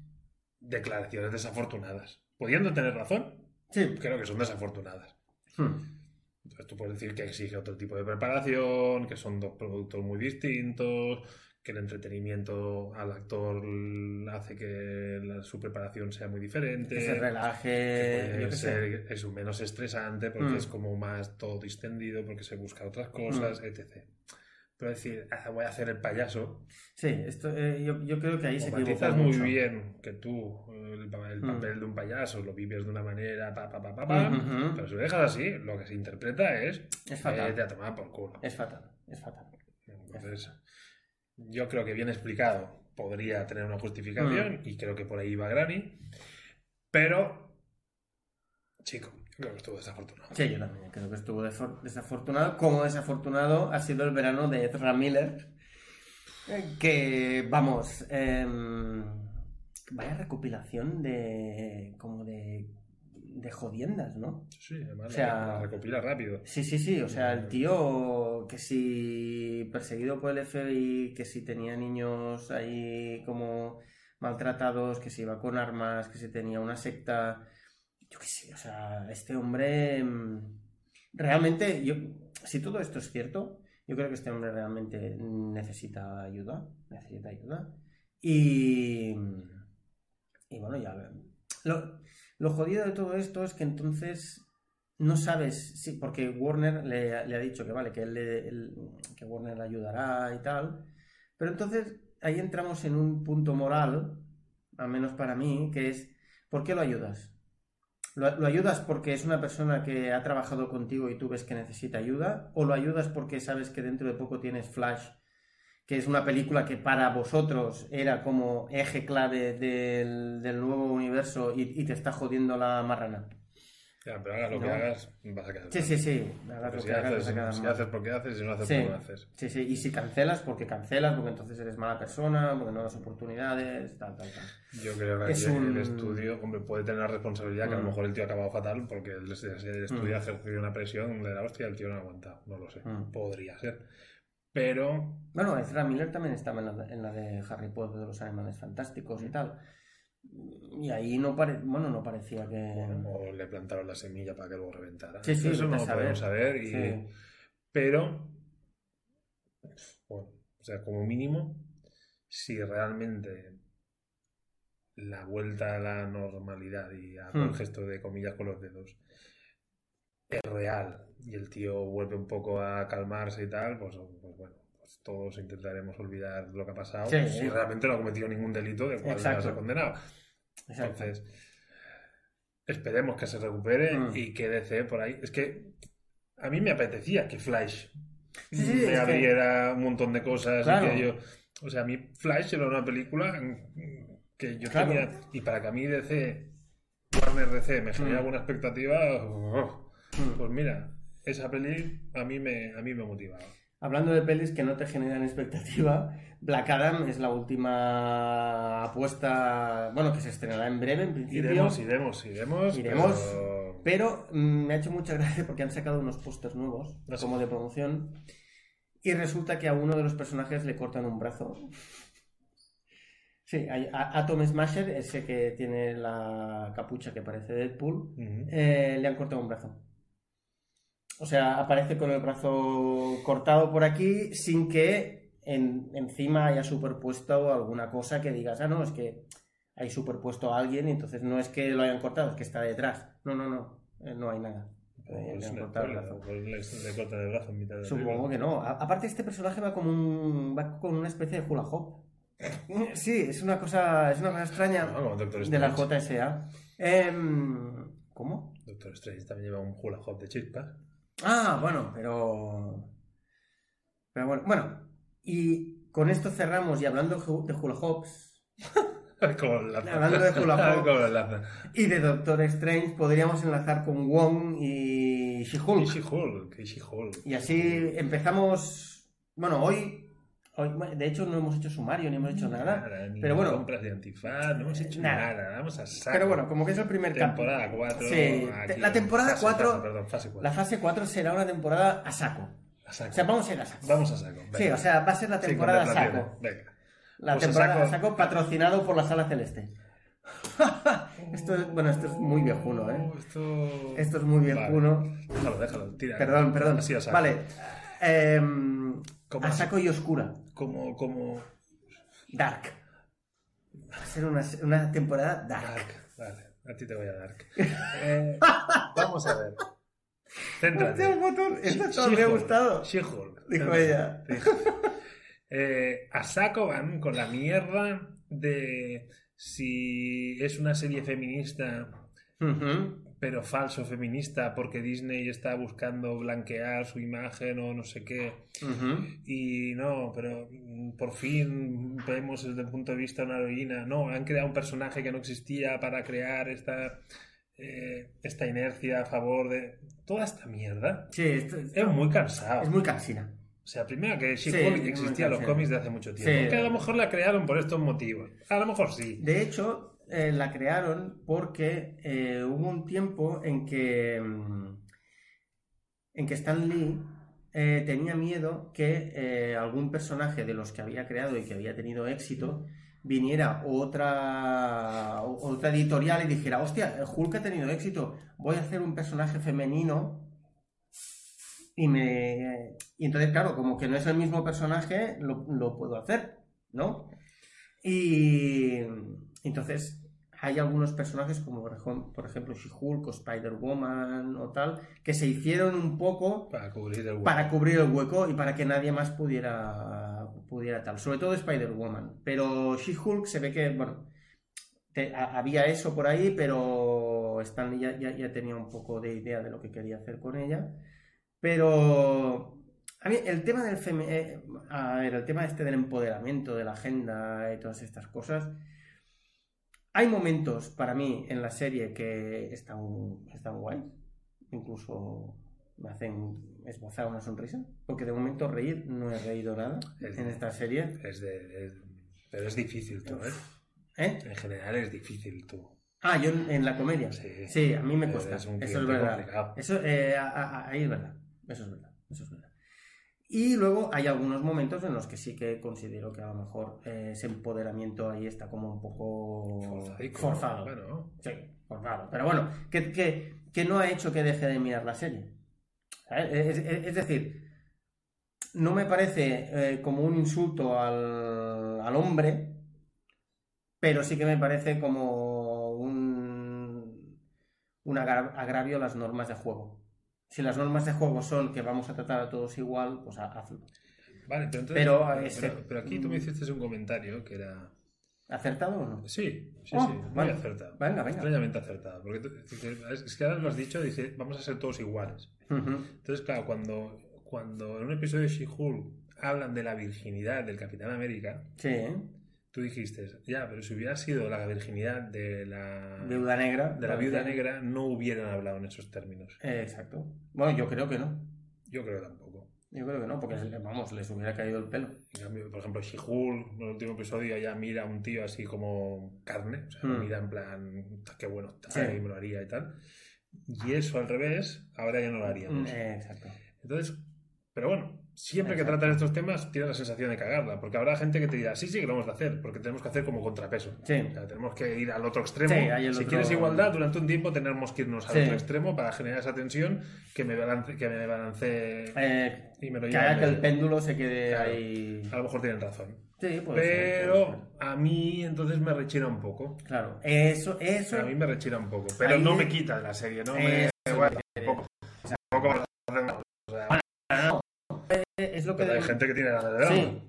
declaraciones desafortunadas. Pudiendo tener razón, Sí. creo que son desafortunadas. Hmm. Entonces tú puedes decir que exige otro tipo de preparación, que son dos productos muy distintos, que el entretenimiento al actor hace que la- su preparación sea muy diferente. Que se que relaje. puede qué sé. ser es menos estresante porque Mm. es como más todo distendido, porque se busca otras cosas, etc. Pero decir, "Ah, voy a hacer el payaso, Sí, esto, eh, yo, yo creo que ahí se equivoca muy mucho. bien que tú el, el Mm. papel de un payaso lo vives de una manera, pa, pa, pa, pa, pa, Ujú. pero si lo dejas así, lo que se interpreta es Es fatal. vete a tomar por culo. Es fatal, es fatal. Entonces, yo creo que bien explicado podría tener una justificación Mm. y creo que por ahí va Granny, pero, chico, creo que estuvo desafortunado. Sí, yo también creo que estuvo desafortunado. Como desafortunado ha sido el verano de Ezra Miller. Que, vamos, em, vaya recopilación de. como de. De jodiendas, ¿no? Sí, además O sea- recopila rápido. Sí, sí, sí. O sea, el tío que si perseguido por el FBI, que si tenía niños ahí como maltratados, que si iba con armas, que si tenía una secta. Yo qué sé, o sea, este hombre. mm, Realmente, yo, si todo esto es cierto, yo creo que este hombre realmente necesita ayuda. Necesita ayuda. Y. Y bueno, ya. Lo, lo jodido de todo esto es que entonces no sabes, sí, porque Warner le, ha dicho que vale, que, él, le- que Warner le ayudará y tal, pero entonces ahí entramos en un punto moral, al menos para mí, que es, ¿por qué lo ayudas? ¿Lo, lo ayudas porque es una persona que ha trabajado contigo y tú ves que necesita ayuda? ¿O lo ayudas porque sabes que dentro de poco tienes Flash, que es una película que para vosotros era como eje clave del, del nuevo universo y, y te está jodiendo la marrana? Ya, pero hagas lo No. que hagas, vas a quedar. Sí, sí, sí. hagas lo si, que hagas, haces, vas a quedar si mal. haces porque haces y si no haces Sí. porque no haces. Sí, sí, y si cancelas, porque cancelas, porque entonces eres mala persona, porque no das oportunidades, tal, tal, tal. Yo creo que Es aquí un- el estudio, hombre, puede tener la responsabilidad que a lo Mm. mejor el tío ha acabado fatal porque el, el estudio Mm. ha ejercido una presión de la hostia y el tío no ha aguantado. No lo sé. Mm. Podría ser. Pero Bueno, Ezra Miller también estaba en la, de- en la de Harry Potter de los Animales Fantásticos y tal. Y ahí no, pare... bueno, no parecía que... bueno, o le plantaron la semilla para que luego reventara. Sí, sí, Eso no lo saber. podemos saber. Y... Sí. Pero, bueno, o sea, como mínimo, si realmente la vuelta a la normalidad y hago el Hmm. gesto de comillas con los dedos es real y el tío vuelve un poco a calmarse y tal, pues, pues bueno, pues todos intentaremos olvidar lo que ha pasado Sí. si realmente no ha cometido ningún delito del cual va a Exacto. ser condenado. Exacto. Entonces, esperemos que se recupere Mm. y que DC por ahí. Es que a mí me apetecía que Flash Sí, me es que- abriera un montón de cosas Claro. y que yo. O sea, a mí Flash era una película que yo Claro. tenía. Y para que a mí DC, Warner DC, me genera Mm. alguna expectativa, oh. Pues mira, esa peli a mí me, a mí me motivaba. Hablando de pelis que no te generan expectativa, Black Adam es la última apuesta, bueno, que se estrenará en breve, en principio. Iremos, iremos, iremos. Iremos. pero- Pero mm, me ha hecho mucha gracia porque han sacado unos pósters nuevos, Ah, como de promoción, y resulta que a uno de los personajes le cortan un brazo. Sí, hay a Atom Smasher, ese que tiene la capucha que parece Deadpool, eh, le han cortado un brazo. O sea, aparece con el brazo cortado por aquí sin que en- encima haya superpuesto alguna cosa que digas, ah, no, es que hay superpuesto a alguien y entonces no es que lo hayan cortado, es que está detrás. No, no, no, eh, no hay nada. Le han cortado el brazo. le, le cortan el brazo en mitad de la Supongo que no. A- aparte, este personaje va como un. va con una especie de hula hop. Sí, es una cosa. es una cosa extraña Ah, de la. JSA. Em, ¿Cómo? Doctor Strange también lleva un hula hop de chispas. Ah, bueno, pero. Pero bueno, bueno. Y con esto cerramos y hablando de hula hops. Hablando de hula hop. Como el lazo. y de Doctor Strange, podríamos enlazar con Wong y Y She-Hulk. She-Hulk. y She-Hulk. Y así empezamos. Bueno, hoy. Hoy- de hecho, no hemos hecho sumario ni hemos hecho nada. pero bueno. compras de antifaz, no hemos hecho Nada. nada. Vamos a saco. Pero bueno, como que es el primer. Temporada 4. Sí, la temporada fase, 4 fase, perdón, fase 4. La fase 4 será una temporada a saco. A saco. O sea, vamos a ir a saco. Vamos a saco. Sí, o sea, va a ser la temporada a saco. Venga. La Pues temporada a saco. saco patrocinado por la Sala Celeste. esto es, bueno, esto es muy viejuno, ¿eh? Oh, Esto... Esto es muy viejuno. Vale. Déjalo, déjalo. Tira. Perdón, perdón. Así a saco. Vale. Em, Saco y oscura. Como, como... Dark. Va a ser una, una temporada dark. Dark. Vale, a ti te voy a dar. Eh, vamos a ver. Céntrate. El botón. Esto me ha gustado. She-Hulk. Dijo ella. Eh, a saco van con la mierda de si es una serie feminista, Ujú. Pero falso feminista, porque Disney está buscando blanquear su imagen o no sé qué. Ujú. Y no, pero mm, por fin vemos desde el punto de vista una heroína. No, han creado un personaje que no existía para crear esta, eh, esta inercia a favor de toda esta mierda. Sí, esto, esto Es muy cansado. es muy cansina. O sea, primero que Sí, She-Hulk muy existía en los cómics de hace mucho tiempo. Sí. Que a lo mejor la crearon por estos motivos. A lo mejor sí. De hecho, eh, la crearon porque eh, hubo un tiempo en que, mm, en que Stan Lee eh, tenía miedo que algún personaje de los que había creado y que había tenido éxito viniera otra, otra editorial y dijera, hostia, Hulk ha tenido éxito, voy a hacer un personaje femenino y me... Y entonces, claro, como que no es el mismo personaje, lo, lo puedo hacer, ¿no? Y entonces hay algunos personajes como por ejemplo, She-Hulk o Spider-Woman o tal, que se hicieron un poco Para cubrir el hueco. para cubrir el hueco y para que nadie más pudiera, pudiera tal. Sobre todo Spider-Woman. Pero She-Hulk se ve que, bueno, te- a- había eso por ahí, pero Stanley ya, ya- ya tenía un poco de idea de lo que quería hacer con ella. Pero a mí el tema del femi- eh, a ver, el tema este del empoderamiento, de la agenda y todas estas cosas. Hay momentos para mí en la serie que están, están guays. Incluso me hacen esbozar una sonrisa. Porque de momento reír no he reído nada Es- en esta serie. Es de, es- pero es difícil tú, ¿eh? ¿Eh? En general es difícil tú. Ah, yo en, en la comedia. Sí. Sí, a mí me cuesta. Eso es verdad. complicado. Eso, eh, a- a- ahí es verdad. Eso es verdad. Eso es verdad. Y luego hay algunos momentos en los que sí que considero que a lo mejor eh, ese empoderamiento ahí está como un poco Forzadico, forzado. Sí, forzado. Pero bueno, que, que- que no ha hecho que deje de mirar la serie. Es, es- es decir, no me parece eh, como un insulto al, al hombre, pero sí que me parece como un, un agra- agravio a las normas de juego. Si las normas de juego son que vamos a tratar a todos igual, pues ha- hazlo. Vale, pero entonces. Pero, pero, aquí tú me hiciste un comentario que era. ¿Acertado o no? Sí, sí, Oh, sí, muy vale. acertado. Venga, venga. Extrañamente acertado. Porque es que ahora lo has dicho, dice, vamos a ser todos iguales. Entonces, claro, cuando, cuando en un episodio de She-Hulk hablan de la virginidad del Capitán América, Sí, ¿eh? Tú dijiste, ya, pero si hubiera sido la virginidad de la, Viuda negra. de la viuda negra, no hubieran hablado en esos términos. Eh, exacto. Bueno, yo creo que no. Yo creo tampoco. Yo creo que no, porque vamos, les hubiera caído el pelo. Por ejemplo, She-Hulk, en el último episodio, ella mira a un tío así como carne, o sea, Mm. mira en plan, "Ta, qué bueno está, Sí. y me lo haría y tal. Y eso al revés, ahora ya no lo haríamos. Eh, exacto. Entonces, pero bueno, siempre que tratan estos temas tienes la sensación de cagarla, porque habrá gente que te dirá, sí, sí, que lo vamos a hacer, porque tenemos que hacer como contrapeso. Sí. O sea, tenemos que ir al otro extremo. Sí, el si otro- quieres igualdad, durante un tiempo tenemos que irnos al Sí. otro extremo para generar esa tensión que me balance, que me balance Eh, y me lo que haga al que el péndulo se quede Claro. ahí. A lo mejor tienen razón. Sí, puede ser, puede Pero a mí entonces me rechina un poco. Claro. Eso, eso. A mí me rechina un poco. Pero Ahí no me quita de la serie, no me... Bueno, tampoco me hace nada, o sea, Es lo que. pero hay gente que tiene ganas de drama. Sí.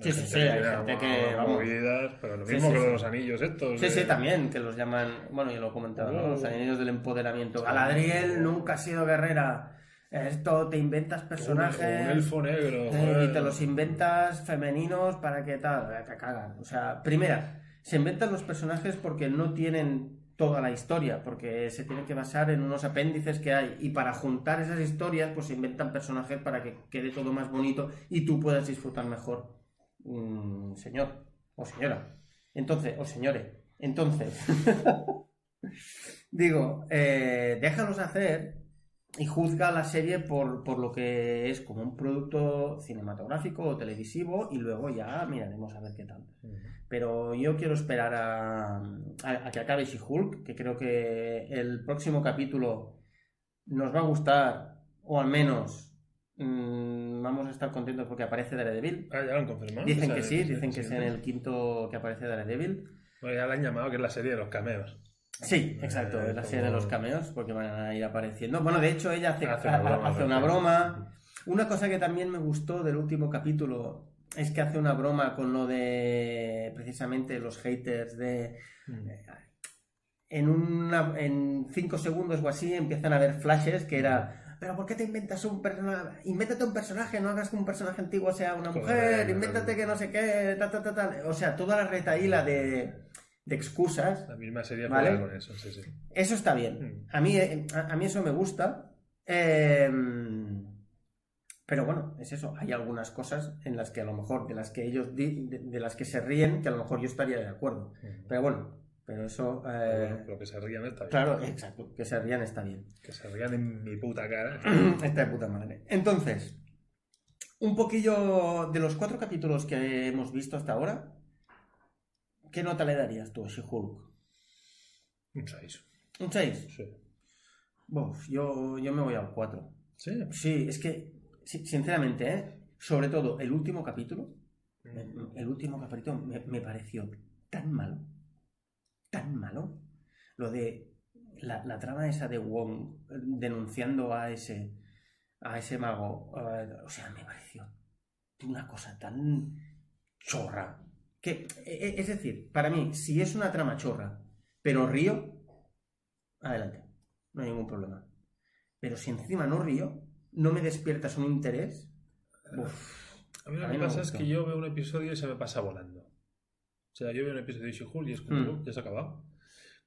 Sí, sí, que hay gente que, vamos. movidas, pero lo mismo sí, que sí. los anillos estos. Sí, de- sí, también, que los llaman, bueno, yo lo he comentado, ¿no? Oh. Los anillos del empoderamiento. Galadriel nunca ha sido guerrera. Esto te inventas personajes. un elfo negro. Eh, y te los inventas femeninos para que tal, Eh, te cagan. O sea, primera, se inventan los personajes porque no tienen toda la historia, porque se tienen que basar en unos apéndices que hay. Y para juntar esas historias, pues se inventan personajes para que quede todo más bonito y tú puedas disfrutar mejor mm, señor o señora. Entonces, o señores. Entonces, digo, eh, déjalos hacer y juzga la serie por, por lo que es como un producto cinematográfico o televisivo y luego ya miraremos a ver qué tal. Pero yo quiero esperar a, a- a que acabe She-Hulk, que creo que el próximo capítulo nos va a gustar, o al menos mm, vamos a estar contentos porque aparece Daredevil. Ah, ya lo han confirmado. Dicen O sea, que sí, dicen que es en el quinto que aparece Daredevil. Bueno, ya la han llamado que es la serie de los cameos. Sí, exacto, Eh, es la serie de los cameos, porque van a ir apareciendo. Bueno, de hecho, ella hace, Hace una broma, hace una broma. Una cosa que también me gustó del último capítulo es que hace una broma con lo de precisamente los haters de Mm. en una en cinco segundos o así empiezan a haber flashes que era pero ¿por qué te inventas un personaje? Invéntate un personaje, no hagas que un personaje antiguo sea una mujer, invéntate que no sé qué, ta, ta, ta, ta. O sea, toda la retaíla de, de excusas, La misma serie Vale. con eso, sí, sí. eso está bien. Mm. A mí, eh, a, a mí eso me gusta. Eh, pero bueno, es eso. Hay algunas cosas en las que a lo mejor, de las que ellos di- de, de las que se ríen, que a lo mejor yo estaría de acuerdo. Pero bueno, pero eso. eh, bueno, lo que se rían está bien. claro, exacto. Que se rían está bien. Que se rían en mi puta cara. Está de puta madre. Entonces, un poquillo de los cuatro capítulos que hemos visto hasta ahora, ¿qué nota le darías tú a She-Hulk? Un 6. ¿Un 6? Sí. Uf, yo, yo me voy al 4. Sí. Sí, es que, sinceramente, ¿eh? sobre todo el último capítulo, Mm. el último capítulo me, me pareció tan malo, tan malo, lo de la, la trama esa de Wong eh, denunciando a ese, a ese mago, eh, o sea, me pareció una cosa tan chorra. Que, es decir, para mí, si es una trama chorra, pero río, adelante, no hay ningún problema. Pero si encima no río, no me despiertas un interés, uf, A mí lo A que mí pasa es que yo veo un episodio y se me pasa volando. O sea, yo veo un episodio de She-Hulk y es como, Mm. "Oh, ya se ha acabado.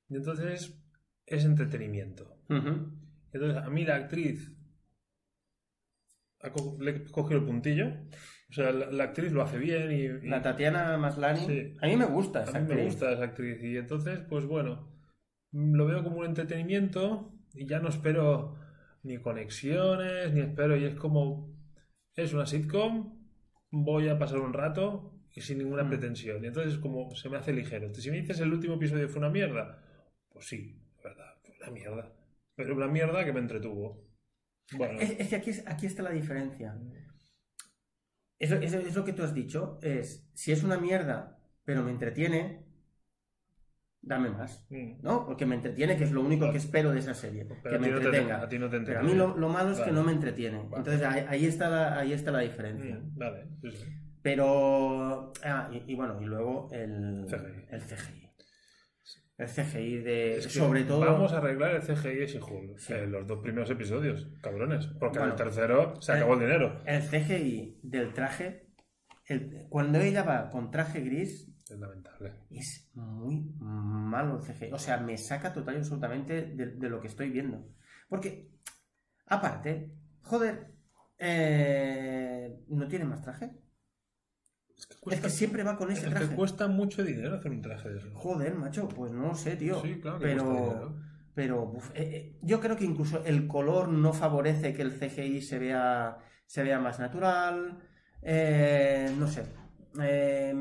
Y entonces es entretenimiento. Entonces, a mí la actriz co- le he cogido el puntillo. O sea, la, la actriz lo hace bien y, y La Tatiana Maslany, Sí. a mí me gusta a esa mí me actriz. gusta esa actriz. Y entonces, pues bueno, lo veo como un entretenimiento y ya no espero ni conexiones, ni espero, y es como, es una sitcom, voy a pasar un rato y sin ninguna Mm. pretensión. Y entonces como se me hace ligero. Si me dices el último episodio fue una mierda, pues sí, es verdad, fue una mierda. Pero una mierda que me entretuvo. Bueno, Es, es que aquí, aquí está la diferencia. Es, es- es lo que tú has dicho, es, si es una mierda, pero me entretiene, dame más. mm, ¿No? Porque me entretiene, que es lo único que espero de esa serie. pero que me no te, entretenga. a ti no te Pero a mí lo, lo malo es que no me entretiene. Vale. Entonces ahí, ahí está la, ahí está la diferencia. Mm, Vale, sí, sí. Pero. Ah, y, y bueno, y luego el CGI. El CGI. El CGI de. Es que sobre todo. Vamos a arreglar el CGI de She-Hulk. Sí. eh, los dos primeros episodios, cabrones. Porque Bueno. el tercero se acabó el dinero. El CGI del traje. el- cuando ella va con traje gris, Es lamentable. es muy malo el CGI. O sea, me saca total y absolutamente de, de lo que estoy viendo. Porque, aparte, joder, eh, ¿no tiene más traje? Es que Es que siempre va con es ese que traje. cuesta mucho dinero hacer un traje de eso. Joder, macho, pues no sé, tío. Sí, claro que pero, pero uf, eh, eh, yo creo que incluso el color no favorece que el CGI se vea, se vea más natural. Eh, no sé. Eh,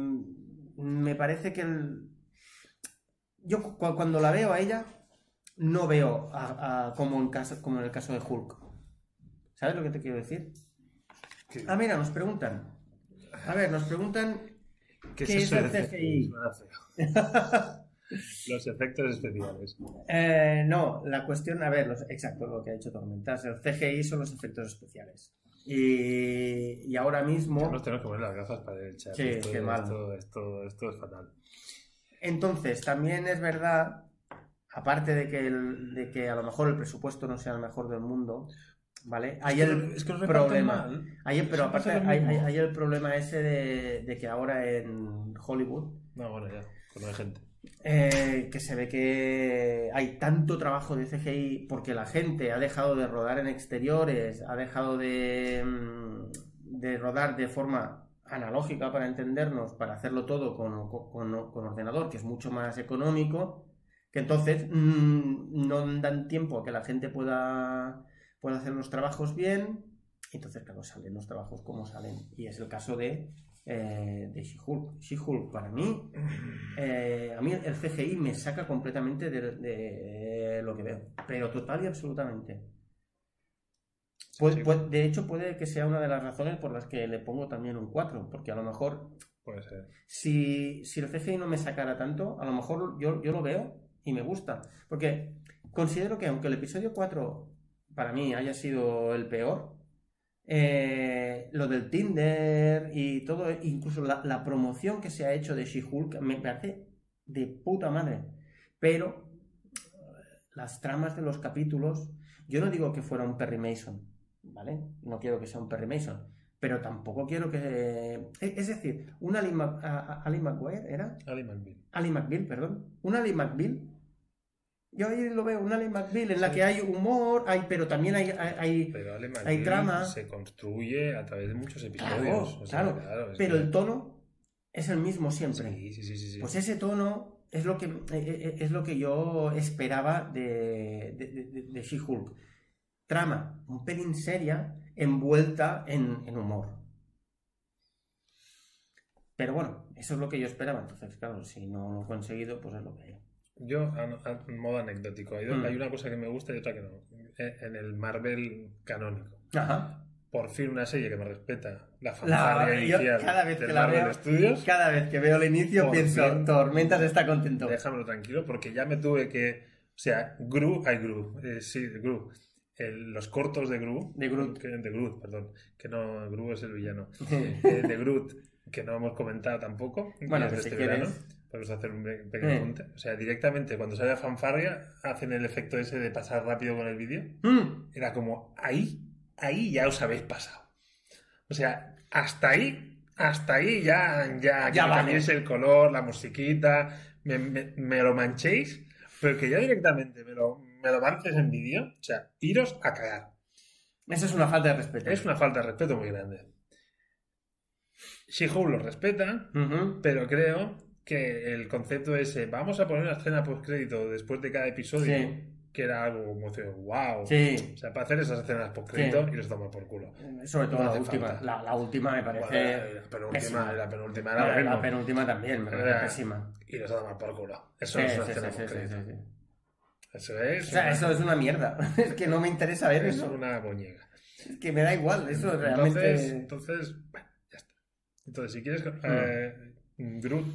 me parece que el... yo cu- cuando la veo a ella no veo a- a- como, en caso, como en el caso de Hulk. ¿Sabes lo que te quiero decir? ¿Qué, Ah, mira, nos preguntan. A ver, nos preguntan qué ¿qué es el CGI? Los efectos especiales. Eh, no, la cuestión, a ver, los- exacto lo que ha dicho Tormentas, el CGI son los efectos especiales. Y, y ahora mismo, nos tenemos que poner las gafas para el chat. Sí, esto, qué mal. Esto, esto, esto es fatal. entonces, también es verdad, aparte de que, el- de que a lo mejor el presupuesto no sea el mejor del mundo, ¿vale? Hay es, que, el es que problema. Hay pero aparte hay, mismo. hay- hay el problema ese de, de que ahora en Hollywood No, bueno, ya. No hay gente. Eh, que se ve que hay tanto trabajo de CGI porque la gente ha dejado de rodar en exteriores, ha dejado de, mm, de rodar de forma analógica para entendernos, para hacerlo todo con, con- ordenador, que es mucho más económico, que entonces mm, no dan tiempo a que la gente pueda, pueda hacer los trabajos bien, entonces, claro, salen los trabajos como salen. Y es el caso de, eh, de She-Hulk. She-Hulk, para mí, eh, a mí el CGI me saca completamente de, de lo que veo, pero total y absolutamente. Puede- Sí. puede- de hecho, puede que sea una de las razones por las que le pongo también un 4, porque a lo mejor Puede ser. si, si el CGI no me sacara tanto, a lo mejor yo, yo lo veo y me gusta. Porque considero que aunque el episodio 4 para mí haya sido el peor, eh, lo del Tinder y todo, incluso la, la promoción que se ha hecho de She-Hulk me parece de puta madre. Pero eh, las tramas de los capítulos, yo no digo que fuera un Perry Mason, ¿vale? No quiero que sea un Perry Mason, pero tampoco quiero que... e- Es decir, un Ali, Ali McGuire, ¿era? Ali McBeal. Ali McBeal, perdón. Un Ali McBeal. Yo ahí lo veo, un Ali McBeal en la que hay humor, hay, pero también hay... hay- hay- Pero trama. se construye a través de muchos Claro, episodios. o sea, claro, es pero que- el tono es el mismo siempre. Sí, sí, sí. Pues ese tono es lo que, eh, eh, es lo que yo esperaba de, de, de- de She-Hulk. Trama un pelín seria, envuelta en, en humor. Pero bueno, eso es lo que yo esperaba. Entonces, claro, si no lo he conseguido, pues es lo que hay. Yo, a- a- en modo anecdótico, hay, Mm. hay una cosa que me gusta y otra que no. En el Marvel canónico. Ajá. Por fin una serie que me respeta la La- fanfarria yo inicial cada vez del que la veo, Studios. cada vez que veo el inicio pienso, fin. Tormentas está contento. Déjamelo tranquilo porque ya me tuve que... O sea, Gru, hay Gru, eh, sí, Gru. El- los cortos de Gru. De Groot. que- de Groot, perdón. Que no, Gru es el villano. Eh, de Groot, que no hemos comentado tampoco. Bueno, que si este quieres- verano. Podemos hacer un pe- pequeño Eh. O sea, directamente cuando sale la fanfarria, hacen el efecto ese de pasar rápido con el vídeo. Mm, Era como, ahí, ahí ya os habéis pasado. O sea, hasta ahí, hasta ahí ya, ya, Ya que cambiéis el color, la musiquita, me, me- me lo manchéis, pero que ya directamente me lo, me lo manches en vídeo, o sea, iros a cagar. Eso es una falta de respeto. Es una falta de respeto muy grande. She-Hulk lo respeta, pero creo que el concepto ese, vamos a poner una escena post-crédito después de cada episodio, Sí. que era algo como, wow. Sí, O sea, para hacer esas escenas post-crédito Sí. y les toma por culo. sobre todo No la última. La, la última me parece. Bueno, la penúltima, la penúltima era la mismo. penúltima también, me parece pésima. Y les ha tomado por culo. Eso es una escena sí, sí. Eso es. O sea, una- eso es una mierda. Es que no me interesa ver es eso. una boñega. Es que me da igual. Eso realmente. Entonces, entonces, bueno, ya está. Entonces, si quieres, Hmm. eh, Groot,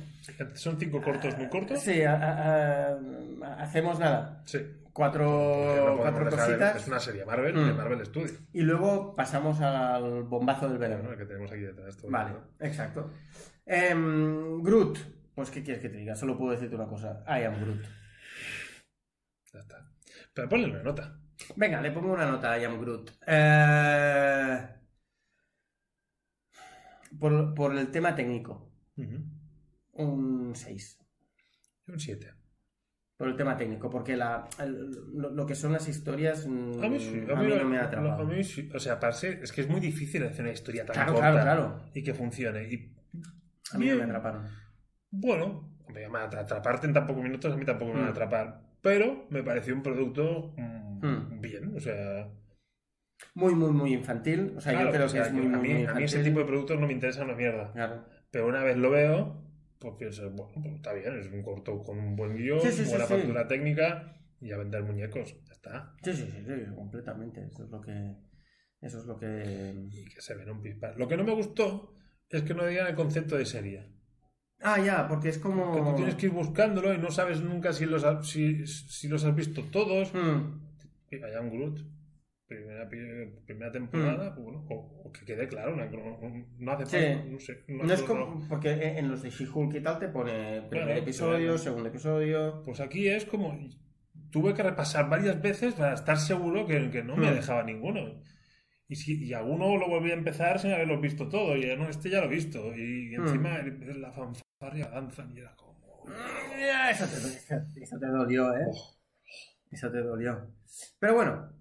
son cinco cortos muy cortos. Sí, a- a- a- hacemos nada. Sí. Cuatro, no cuatro cositas. Es una serie Marvel, Mm. de Marvel Studios. Y luego pasamos al bombazo del verano. que tenemos aquí detrás. todo Vale, exacto. Em, Groot. Pues, ¿qué quieres que te diga? Solo puedo decirte una cosa. I am Groot. Ya está. Pero ponle una nota. Venga, le pongo una nota a I am Groot. Eh, por, por el tema técnico, Ujú. un 6. Un 7. Por el tema técnico, porque la, el- lo, lo que son las historias mm, A mí sí. a mí no me ha a atrapado. mí sí. O sea, para ser- es que es muy difícil hacer una historia tan Claro, corta claro, claro. y que funcione. Y A mí no me atraparon. Bueno, hombre, a atraparte en tan pocos minutos a mí tampoco me van a Mm. atrapar. Pero me pareció un producto mm, Mm. bien. O sea, Muy, muy, muy infantil. O sea, claro, yo creo o sea, que es muy, a, muy, mí, muy a mí ese infantil. tipo de productos no me interesa una mierda. Claro. Pero una vez lo veo, pues pienso, bueno, pues está bien, es un corto con un buen guion, Sí, sí, buena sí. factura técnica y a vender muñecos. Ya está. Sí, sí, sí, sí, completamente. Eso es lo que. Eso es lo que. Y que se ven un pispar. Lo que no me gustó es que no digan el concepto de serie. Ah, ya, porque es como. Que tú tienes que ir buscándolo y no sabes nunca si los, ha- si, si los has visto todos. Y vaya un Groot, primera, primera temporada, pues bueno, o, o que quede claro, no, no- hace Mm. Sí. falta, no sé. no- No es como. Porque en los de She-Hulk y tal te pone primer Claro, episodio, claro. segundo episodio. Pues aquí es como. Tuve que repasar varias veces para estar seguro que, que no me Hmm. dejaba ninguno. Y, si, y alguno lo volví a empezar sin haberlo visto todo. Y no, este ya lo he visto. Y Hmm. encima el- la fanfarria danza y era como. Eso te, eso te dolió, ¿eh? Oh. Eso te dolió. Pero bueno,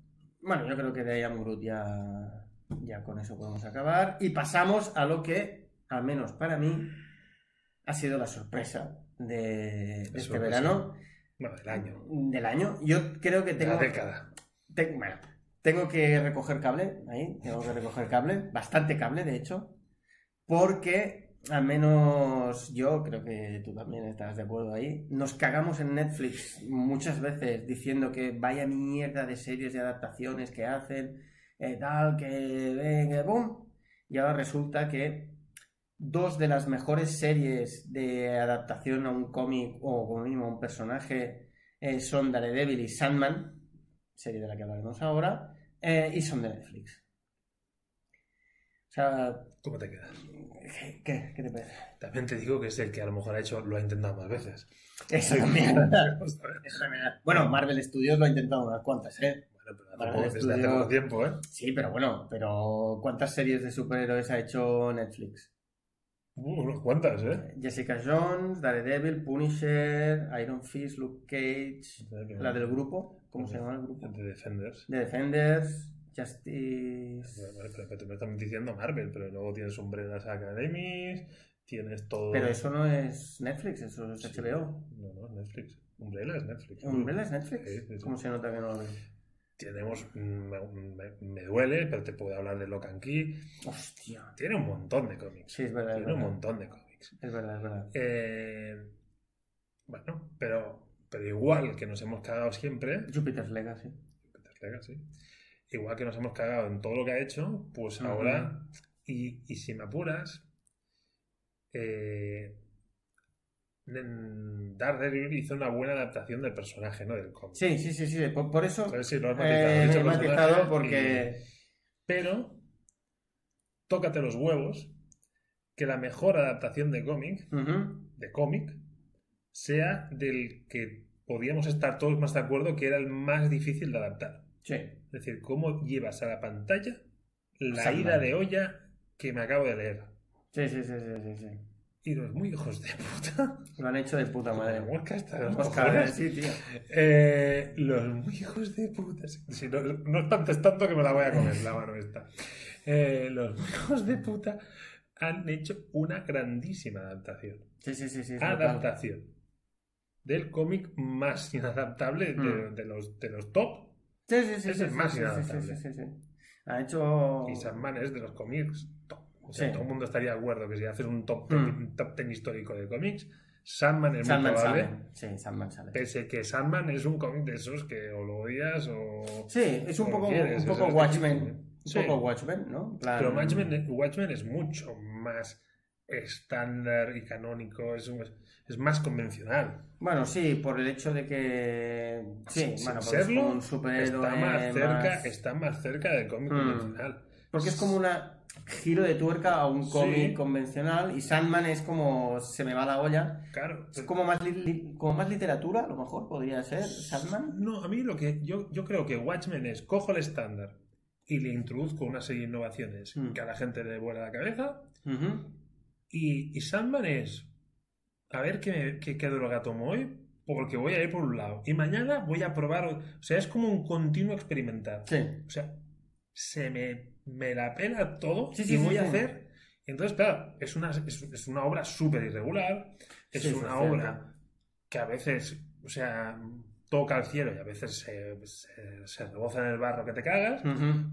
bueno, yo creo que de I Am Groot ya, ya con eso podemos acabar. Y pasamos a lo que al menos para mí, ha sido la sorpresa de, de este verano, Bueno, del año. del año. Yo creo que De tengo... la década. Te- bueno, tengo que recoger cable, ahí, tengo que recoger cable, bastante cable de hecho, porque al menos yo, creo que tú también estás de acuerdo ahí, nos cagamos en Netflix muchas veces diciendo que vaya mierda de series y adaptaciones que hacen, eh, tal, que venga, boom, y ahora resulta que dos de las mejores series de adaptación a un cómic o como mínimo a un personaje eh, son Daredevil y Sandman, serie de la que hablaremos ahora, eh, y son de Netflix. O sea, ¿Cómo te quedas? ¿qué, qué, te parece? También te digo que es el que a lo mejor ha hecho, lo ha intentado más veces. Eso también. Eso también. Bueno, Marvel Studios lo ha intentado unas cuantas, ¿eh? Bueno, pero hace Marvel poco- desde hace Studios- poco tiempo, ¿eh? Sí, pero bueno, pero ¿cuántas series de superhéroes ha hecho Netflix? Uh, unas cuantas, ¿eh? Jessica Jones, Daredevil, Punisher, Iron Fist, Luke Cage, la del grupo, ¿cómo se llama el grupo? De Defenders. The Defenders, Justice... Vale, pero, pero tú me estás diciendo Marvel, pero luego tienes Umbrellas Academies, tienes todo. Pero eso no es Netflix, eso es Sí. HBO. No, no, Netflix. Umbrella es Netflix. ¿Umbrella es Netflix? Sí, sí. ¿Cómo se nota que no lo veo? Tenemos. mm, Me, me- me duele, pero te puedo hablar de Locan Key. Hostia. Tiene un montón de cómics. Sí, es verdad, es Tiene un montón de cómics. Es verdad, es verdad. Eh, bueno, pero, pero igual que nos hemos cagado siempre, Jupiter's Legacy. Peter Legacy, igual que nos hemos cagado en todo lo que ha hecho, pues ahora, y, y si me apuras, eh, Daredevil hizo una buena adaptación del personaje, ¿no? Del cómic. Sí, sí, sí, sí. Por, por eso Entonces, sí, lo has eh, matizado, y- porque... Pero, tócate los huevos que la mejor adaptación de cómic de cómic sea del que podíamos estar todos más de acuerdo que era el más difícil de adaptar. Sí. Es decir, cómo llevas a la pantalla la Sandman. ida de olla que me acabo de leer. Sí, sí, sí, sí, sí, sí. Y los muy hijos de puta. Lo han hecho de puta madre. Los Oscar, sí, tío. Eh, los muy hijos de puta. Si no, no espantes tanto que me la voy a comer la mano esta. Eh, los muy hijos de puta han hecho una grandísima adaptación. Sí, sí, sí, sí. brutal. adaptación del cómic más inadaptable de, Mm. de los, de los top. Sí, sí, sí. Es sí, el sí, más sí, sí, sí, inadaptable. sí, sí, sí. Ha hecho... Y Sandman es de los cómics top. O sea, Sí. todo el mundo estaría de acuerdo que si haces un top, Mm. un top ten histórico de cómics, Sandman es Sandman muy probable. sale. Sí, Sandman sale. Pese que Sandman es un cómic de esos que o lo odias o. Sí, es un poco, quieres, un poco es Watchmen. Un Sí. poco Watchmen, ¿no? Plan- Pero Watchmen, Watchmen es mucho más estándar y canónico, es, un- es más convencional. Bueno, sí, por el hecho de que. Sí, Sin bueno, porque es serlo, como un superhéroe. está más cerca, más- está más cerca del cómic Mm. convencional. Porque es como un giro de tuerca a un Sí. cómic convencional y Sandman es como se me va la olla. Claro. Es como más, li- como más literatura, a lo mejor podría ser Sandman. No, a mí lo que yo, yo creo que Watchmen es cojo el estándar y le introduzco una serie de innovaciones Mm. que a la gente le vuela la cabeza. Y, y Sandman es a ver qué, me- qué, qué droga tomo hoy, porque voy a ir por un lado. Y mañana voy a probar. O sea, es como un continuo experimentar. Sí. O sea, se me, me la pela todo Sí, sí, y sí, voy a hacer. Entonces, claro, es una, es, es una obra súper irregular. Es una obra que a veces, o sea, toca al cielo y a veces se, se, se reboza en el barro que te cagas,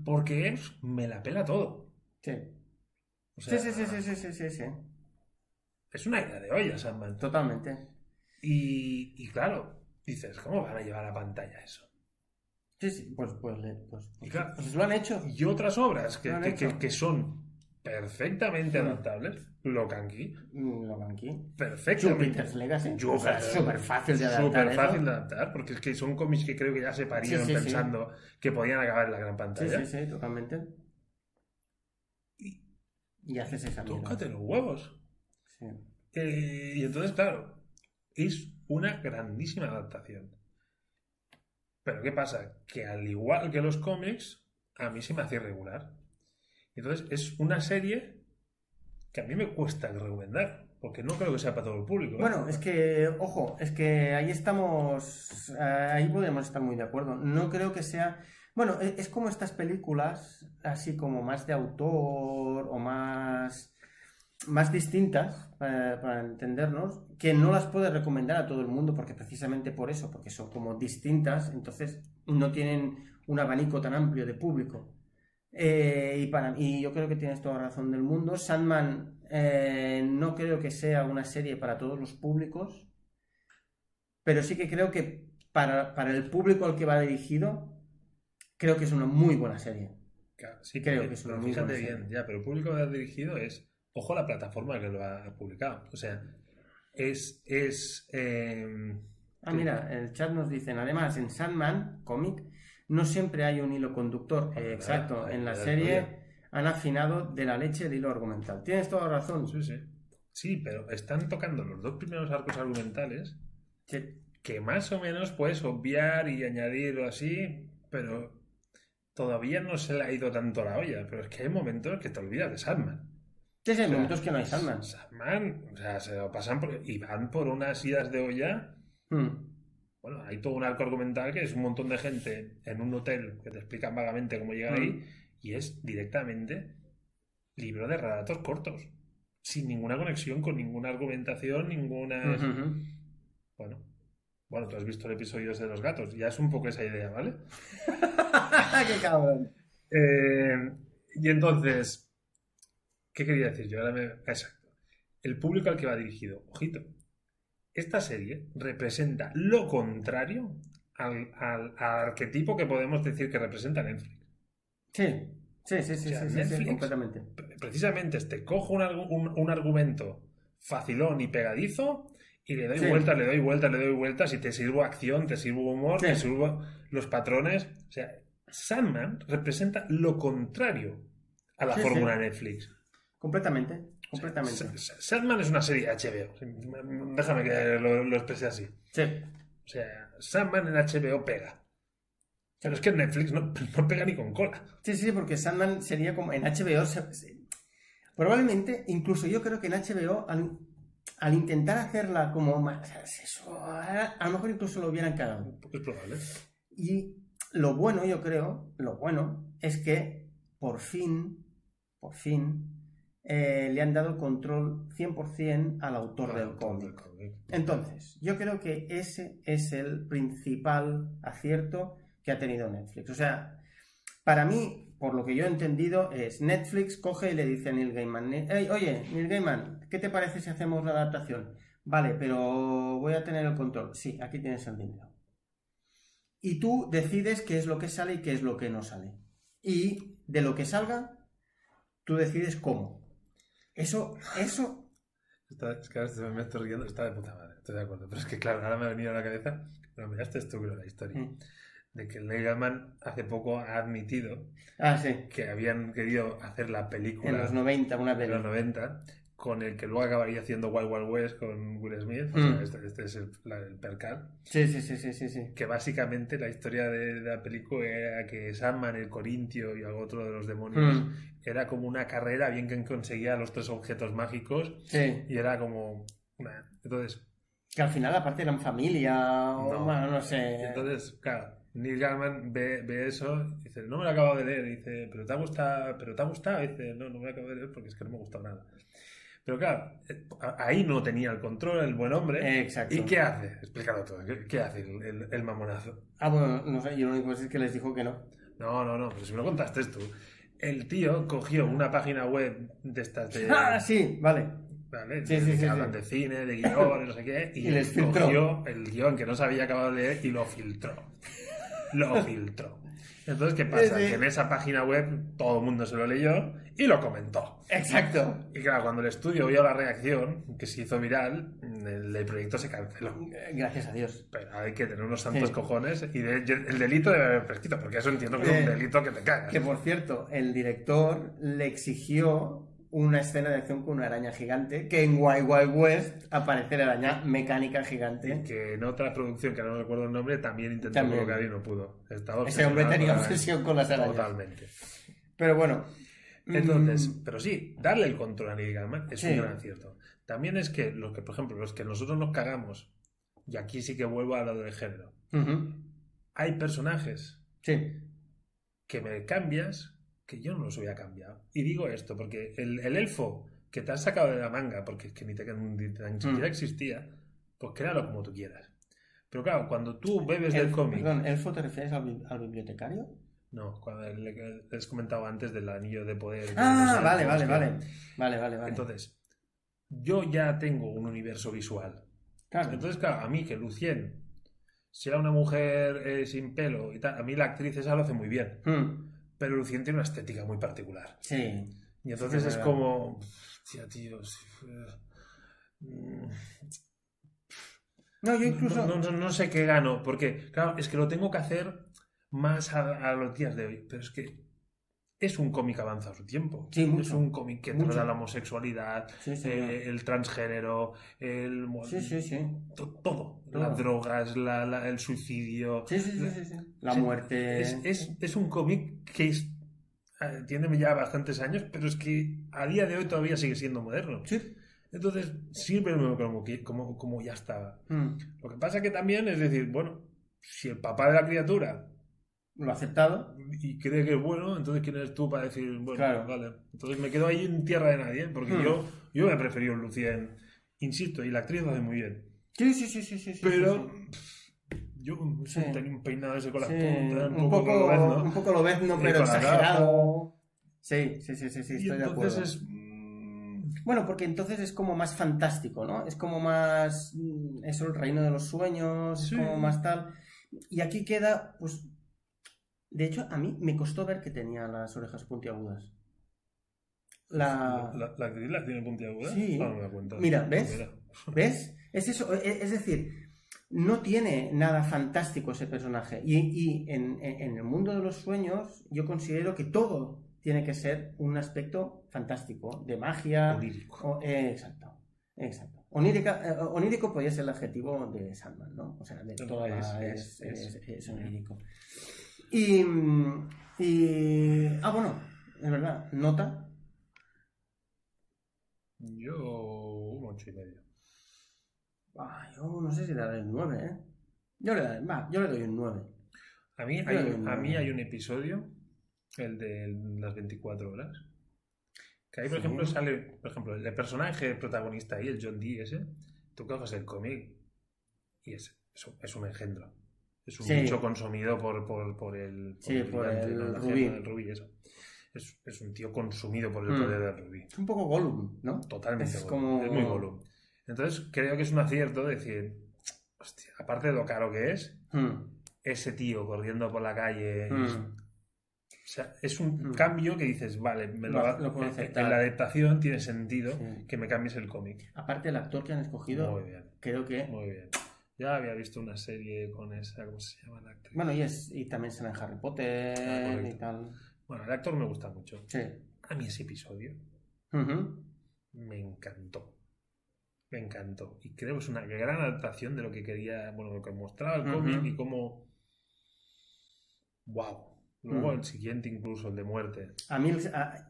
porque me la pela todo. Sí. O sea, Sí, sí, sí, sí, sí, sí, sí, sí. Es una idea de olla, Sandman. Totalmente. Y, y claro, dices, ¿cómo van a llevar a la pantalla eso? Sí, sí, pues, pues, pues, Y claro, pues lo han hecho. Y otras obras que, Lo que, que- que son perfectamente adaptables, Locanqui, Mm, Lo van aquí. perfectamente. Jupiter's Legacy. Jupiter. Súper fácil de adaptar. Súper fácil de adaptar, porque es que son cómics que creo que ya se parieron Sí, sí, sí. pensando que podían acabar en la gran Sí, pantalla. sí, sí, totalmente. Y haces esa mierda. tócate los huevos. Sí. Eh, y entonces, claro, es una grandísima adaptación. Pero ¿qué pasa? Que al igual que los cómics, a mí se me hace irregular. Entonces, es una serie que a mí me cuesta recomendar, porque no creo que sea para todo el público. ¿eh? Bueno, es que, ojo, es que ahí estamos, eh, ahí podemos estar muy de acuerdo. No creo que sea, bueno, e- es como estas películas, así como más de autor o más, más distintas, para, para entendernos, que no las puedes recomendar a todo el mundo, porque precisamente por eso, porque son como distintas, entonces no tienen un abanico tan amplio de público. Eh, y yo creo que tienes toda la razón del mundo. Sandman eh, no creo que sea una serie para todos los públicos, pero sí que creo que para, para el público al que va dirigido, creo que es una muy buena serie. Claro, sí, Creo pero- que es una muy buena bien, serie. ya, pero el público que ha dirigido es, ojo la plataforma que lo ha publicado. O sea, es, es eh, Ah, mira, el chat nos dicen, además, en Sandman, cómic, no siempre hay un hilo conductor. Ah, Eh, exacto, en la serie han afinado de la leche el hilo argumental. Tienes toda la razón. sí, sí. Sí, pero están tocando los dos primeros arcos argumentales Sí. que más o menos puedes obviar y añadir o así, pero todavía no se le ha ido tanto la olla. Pero es que hay momentos que te olvidas de Sandman. Sí, sí, hay O sea, momentos que no hay Sandman. Sandman, o sea, se lo pasan por, y van por unas idas de olla. Hmm. Bueno, hay todo un arco argumental que es un montón de gente en un hotel que te explican vagamente cómo llegar ahí y es directamente libro de relatos cortos, sin ninguna conexión con ninguna argumentación, ninguna... Ujú. Bueno, bueno, tú has visto el episodio de los gatos, ya es un poco esa idea, ¿vale? ¡Qué cabrón! Eh, y entonces, ¿qué quería decir yo? Ahora me... Exacto. El público al que va dirigido, ojito, esta serie representa lo contrario al, al- al arquetipo que podemos decir que representa Netflix. Sí, sí, sí, sí, O sea, sí, sí, sí, Netflix- completamente. Pre- Precisamente este, cojo un, un- un argumento facilón y pegadizo y le doy Sí. vueltas, le doy vueltas, le doy vueltas y te sirvo acción, te sirvo humor, Sí. te sirvo los patrones. O sea, Sandman representa lo contrario a la Sí, fórmula Netflix. Completamente, completamente. Sa- Sa- Sandman es una serie HBO. Déjame que lo, lo exprese así. Sí. O sea, Sandman en HBO pega. Pero es que en Netflix no, no pega ni con cola. Sí, sí, porque Sandman sería como en HBO. se- se- probablemente, incluso yo creo que en HBO, al, al intentar hacerla como más. Eso, a, a lo mejor incluso lo hubieran cagado. Es probable. Y lo bueno, yo creo, lo bueno, es que por fin, por fin, eh, le han dado control 100% al autor del cómic. Entonces, yo creo que ese es el principal acierto que ha tenido Netflix. O sea, para mí, por lo que yo he entendido, es Netflix coge y le dice a Neil Gaiman, "Ey, oye, Neil Gaiman, ¿qué te parece si hacemos la adaptación? Vale, pero voy a tener el control. Sí, aquí tienes el dinero. Y tú decides qué es lo que sale y qué es lo que no sale. Y de lo que salga, tú decides cómo. Eso, eso Está- es que ahora se me estoy riendo, está de puta madre, estoy de acuerdo. Pero es que, claro, ahora me ha venido a la cabeza, pero miraste tú, creo, la historia, Mm. De que Neil Gaiman hace poco ha admitido Ah, sí. que habían querido hacer la película En los 90, una de peli. los 90, con el que luego acabaría haciendo Wild Wild West con Will Smith, o Mm. sea, este, este es el, la- el percal, Sí, sí, sí, sí, sí, sí. que básicamente la historia de, de la película era que Sandman, el Corintio y algo otro de los demonios, Mm, era como una carrera bien que conseguía los tres objetos mágicos Sí. y era como... una- Entonces, Que al final, aparte, eran familia o No. bueno, no sé. Entonces, claro, Neil Gaiman ve, ve eso y dice, no me lo acabo de leer. Y dice, ¿pero te ha gustado? ¿Pero te ha gustado? Y dice, no, no me lo acabo de leer porque es que no me ha gustado nada. Pero claro, eh, ahí no tenía el control el buen hombre. Exacto. ¿Y qué hace? Explícalo todo. ¿Qué, qué hace el, el- el mamonazo? Ah, bueno, no sé, yo lo único que sé es que les dijo que no. No, no, no, pero si me lo contaste tú. El tío cogió una página web de estas de... Ah, sí, vale. ¿vale? Sí, sí, sí, hablan de cine, de guiones, no sé qué, y, Y les filtró. cogió el guion que no se había acabado de leer y lo filtró. Lo filtró. Entonces, ¿qué pasa? Sí, sí. Que en esa página web todo el mundo se lo leyó y lo comentó. Exacto. Y claro, cuando el estudio vio la reacción, que se hizo viral, el, el proyecto se canceló. Eh, Gracias a Dios. Pero hay que tener unos santos Sí. cojones y de- el delito debe haber prescrito, porque eso entiendo que es Eh, un delito que te cagas. Que por cierto, el director le exigió una escena de acción con una araña gigante, que en Wild Wild West aparece la araña mecánica gigante. que en otra producción, que no recuerdo el nombre, también intentó También. colocar y no pudo. Ese hombre tenía obsesión con las arañas. Totalmente. Pero bueno. Entonces, mm, pero sí, darle el control a Neil es Sí. un gran acierto. También es que, lo que, por ejemplo, los que nosotros nos cagamos, y aquí sí que vuelvo a lo del género, hay personajes Sí. que me cambias que yo no los hubiera cambiado. Y digo esto porque el, el elfo que te has sacado de la manga, porque es que ni, te, ni, siquiera Mm. existía, pues créalo como tú quieras. Pero claro, cuando tú bebes del El- cómic... Perdón, ¿Elfo te refieres al, al bibliotecario? No, cuando le, le- les comentaba antes del anillo de poder. Ah, vale, vale, vale. Vale, vale, vale. Entonces, yo ya tengo un universo visual. claro. Entonces, claro, a mí que Lucien sea una mujer eh, sin pelo y tal, a mí la actriz esa lo hace muy bien. Mm, Pero Lucien tiene una estética muy particular. sí. Y entonces Sí, es como. Tía, tío. mm, No, yo incluso... No, no- no sé qué gano, porque, claro, es que lo tengo que hacer más a, a los días de hoy. Pero es que es un cómic avanzado a su tiempo. Sí, mucho. Es un cómic que Mucho. trata la homosexualidad, Sí, sí, eh, el transgénero, el. sí, sí, sí. to- Todo. Todo. Las drogas, la- la- el suicidio. La muerte... Es, es- es un cómic que es- eh, tiene ya bastantes años, pero es que a día de hoy todavía sigue siendo moderno. Sí. Entonces, siempre como, como, como ya estaba. Mm, Lo que pasa que también es decir, bueno, si el papá de la criatura Lo ha aceptado. y cree que es bueno, entonces ¿quién eres tú para decir, bueno, Claro. vale? Entonces me quedo ahí en tierra de nadie, porque Hmm. yo, yo he preferido Lucien, insisto, y la actriz lo hace muy bien. Sí, sí, sí, sí, sí. Pero yo Sí. tenía un peinado ese con las Sí, puntas, un, poco, lobezno. un poco lobezno, Y pero con la exagerado. Sí, sí, sí, sí, sí, y estoy de acuerdo. es... mm, Bueno, porque entonces es como más fantástico, ¿no? Es como más. mm, Eso, el reino de los sueños, es como más tal. Y aquí queda, pues. De hecho, a mí me costó ver que tenía las orejas puntiagudas. La. La, la actriz tiene puntiaguda. Sí. Ah, me cuenta. Mira, ¿ves? Mira. ¿Ves? Es eso, e- es decir, no tiene nada fantástico ese personaje. Y, y en, en- el mundo de los sueños, yo considero que todo tiene que ser un aspecto fantástico, de magia. Onírico. o- eh, exacto, exacto. Onírica, eh, onírico podría ser el adjetivo de Sandman, ¿no? O sea, de No, toda la- es. es- es onírico. Y, mm, y. Ah, bueno, es verdad, nota. Yo un ocho y medio. Ah, yo no sé si daré el 9, ¿eh? Yo le, daré- va, yo le doy un 9. A mí, hay, le un a mí hay un episodio, el de las 24 horas, que ahí, por Sí. ejemplo, sale, por ejemplo, el personaje protagonista ahí, el John Dee ese, tú coges el cómic y es, es un engendro. Es un Sí. bicho consumido por, por, por el, Sí, por brillante, el ¿no? La rubí. gema del rubí, eso. Es, es un tío consumido por el Mm. poder del rubí. Es un poco Gollum, ¿no? Totalmente. Es como- Es muy Gollum. Entonces, creo que es un acierto decir, hostia, aparte de lo caro que es, Mm, ese tío corriendo por la calle. mm. O sea, es un cambio que dices, vale, me lo, Lo- lo puedo en- aceptar. en la adaptación tiene sentido Sí. que me cambies el cómic. Aparte, el actor que han escogido, Muy bien, creo que. muy bien. Ya había visto una serie con esa, ¿cómo se llama la actriz? Bueno, y, es, y también sale en Harry Potter Ah, y tal. Bueno, el actor me gusta mucho. Sí. A mí ese episodio me encantó. Me encantó. Y creo que es una gran adaptación de lo que quería, bueno, lo que mostraba el Ujú. cómic y cómo... ¡Wow! Luego el siguiente incluso, el de muerte. A mí,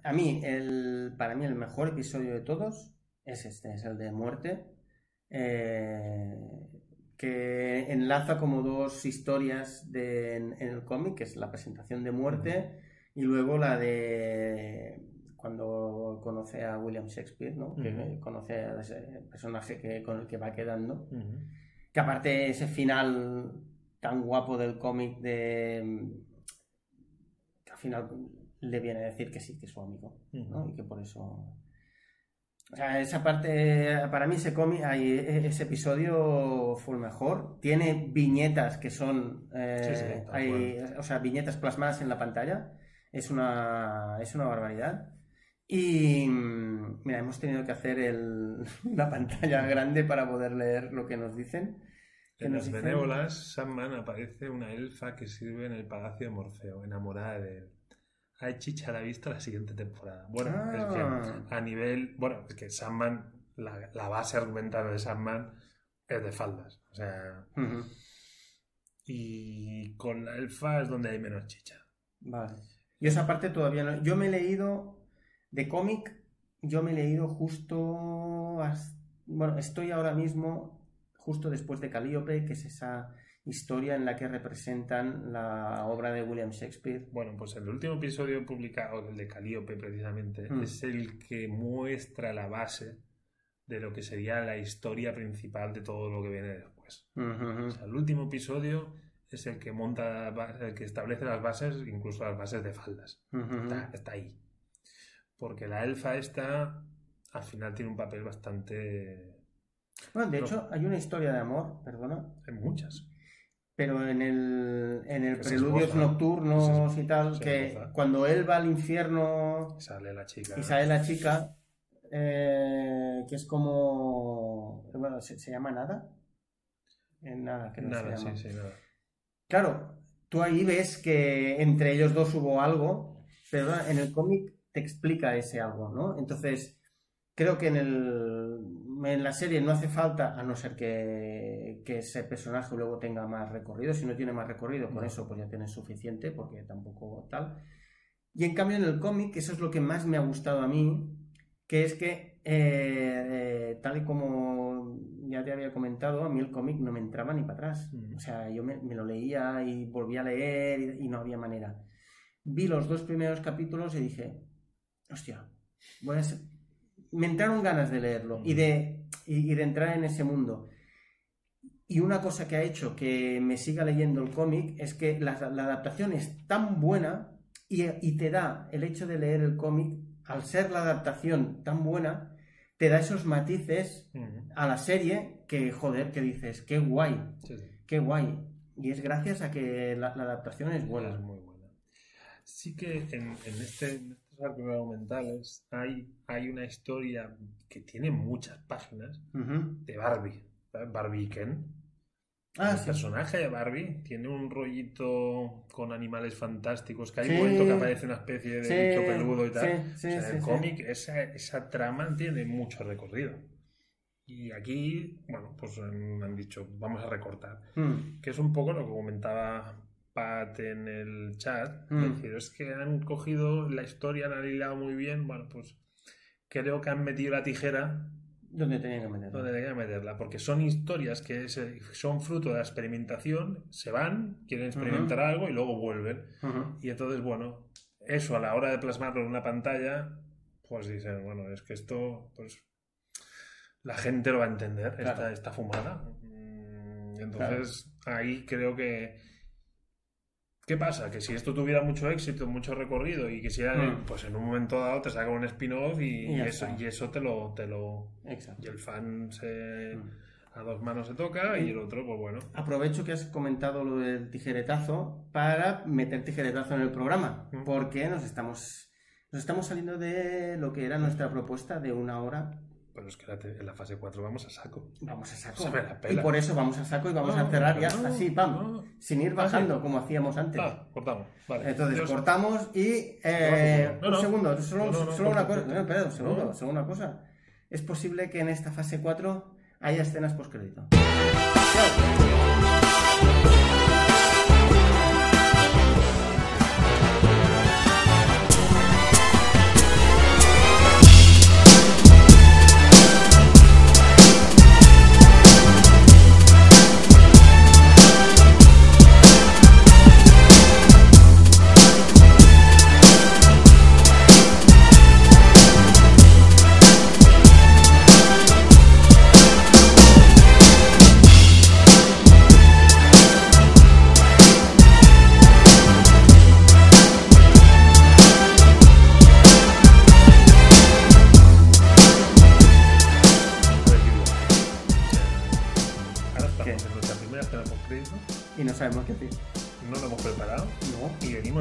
a mí el, para mí, el mejor episodio de todos es este, es el de muerte. eh, que enlaza como dos historias de- en, en el cómic, que es la presentación de muerte y luego la de cuando conoce a William Shakespeare, ¿no? que conoce a ese personaje que, con el que va quedando. Que aparte ese final tan guapo del cómic de... que al final le viene a decir que sí, que es su amigo, ¿no? Y que por eso... O sea, esa parte, para mí ese cómic, e- ese episodio fue el mejor. Tiene viñetas que son, eh, Sí, sí, hay- o sea, viñetas plasmadas en la pantalla. Es una, es una barbaridad. Y mira, hemos tenido que hacer el, la pantalla grande para poder leer lo que nos dicen. ¿Qué En las benévolas, Sandman aparece una elfa que sirve en el palacio de Morfeo, enamorada de él. Hay chicha a la vista la siguiente temporada. Bueno, Ah. es que a nivel. Bueno, es que Sandman, la, la base argumental de Sandman es de faldas. O sea. Y con la elfa es donde hay menos chicha. Vale. Yo esa parte todavía no. Yo me he leído de cómic, yo me he leído justo. Bueno, estoy ahora mismo justo después de Calliope, que es esa historia en la que representan la obra de William Shakespeare. Bueno, pues el último episodio publicado, el de Calíope precisamente, Mm. es el que muestra la base de lo que sería la historia principal de todo lo que viene después. O sea, el último episodio es el que monta, el que establece las bases, incluso las bases de faldas. Está, está ahí. Porque la elfa esta, al final tiene un papel bastante... Bueno, de No. hecho, hay una historia de amor, perdona, En muchas. Pero en el, en el Preludios. Nocturnos y tal, que cuando él va al infierno Sale la chica. y sale la chica, eh, que es como. Bueno, ¿se, se llama nada? Eh, nada, que no Nada, se llama. sí, sí, nada. Claro, tú ahí ves que entre ellos dos hubo algo, pero en el cómic te explica ese algo, ¿no? Entonces, creo que en, el, en la serie no hace falta, a no ser que, que ese personaje luego tenga más recorrido. Si no tiene más recorrido, con No. eso pues ya tienes suficiente, porque tampoco tal. Y en cambio en el cómic, eso es lo que más me ha gustado a mí, que es que, eh, tal y como ya te había comentado, a mí el cómic no me entraba ni para atrás. Mm. O sea, yo me, me lo leía y volvía a leer y, y no había manera. Vi los dos primeros capítulos y dije, hostia, voy a ser- me entraron ganas de leerlo y de, y, y de entrar en ese mundo. Y una cosa que ha hecho que me siga leyendo el cómic es que la, la adaptación es tan buena y, y te da el hecho de leer el cómic, al ser la adaptación tan buena, te da esos matices a la serie que, joder, que dices, qué guay, Sí, sí. qué guay. Y es gracias a que la, la adaptación es Es buena. muy buena. Sí que en, en este, arcos argumentales hay, hay una historia que tiene muchas páginas de Barbie. ¿sabes? Barbie Ken. Ah, el sí. personaje de Barbie tiene un rollito con animales fantásticos, que hay Sí. un momento que aparece una especie de Sí, bicho peludo y tal. O sea, el cómic, esa, esa trama tiene mucho recorrido. Y aquí, bueno, pues mm, han dicho, vamos a recortar. Mm. Que es un poco lo que comentaba Pat en el chat. Mm. Es decir, es que han cogido la historia, la han hilado muy bien. Bueno, pues creo que han metido la tijera Donde tenían que meterlo. donde tenía que meterla. Porque son historias que se- son fruto de la experimentación, se van, quieren experimentar algo y luego vuelven. Ujú. Y entonces, bueno, eso a la hora de plasmarlo en una pantalla, pues dicen, bueno, es que esto, pues la gente lo va a entender, Claro. esta, esta fumada. Mm, Entonces, ahí creo que... ¿Qué pasa? Que si esto tuviera mucho éxito, mucho recorrido y quisieran, Mm. pues en un momento dado te sacan un spin-off y, eso, y eso te lo, te lo... Exacto. Y el fan se, Mm. a dos manos se toca y el otro, pues bueno. Aprovecho que has comentado lo del tijeretazo para meter tijeretazo en el programa, Mm. porque nos estamos, nos estamos saliendo de lo que era nuestra propuesta de una hora. Pero es que la en la fase 4 vamos a saco. Vamos a saco. Se me la Y pela. por eso vamos a saco y vamos No, a cerrar ya no, así, pam, no. sin ir Ah, bajando sí. como hacíamos antes. Ah, cortamos. Vale. Entonces Dios. cortamos y eh, un segundo, solo, solo una cosa, no, espera, un segundo, solo una cosa. Es posible que en esta fase 4 haya escenas postcrédito. Ahora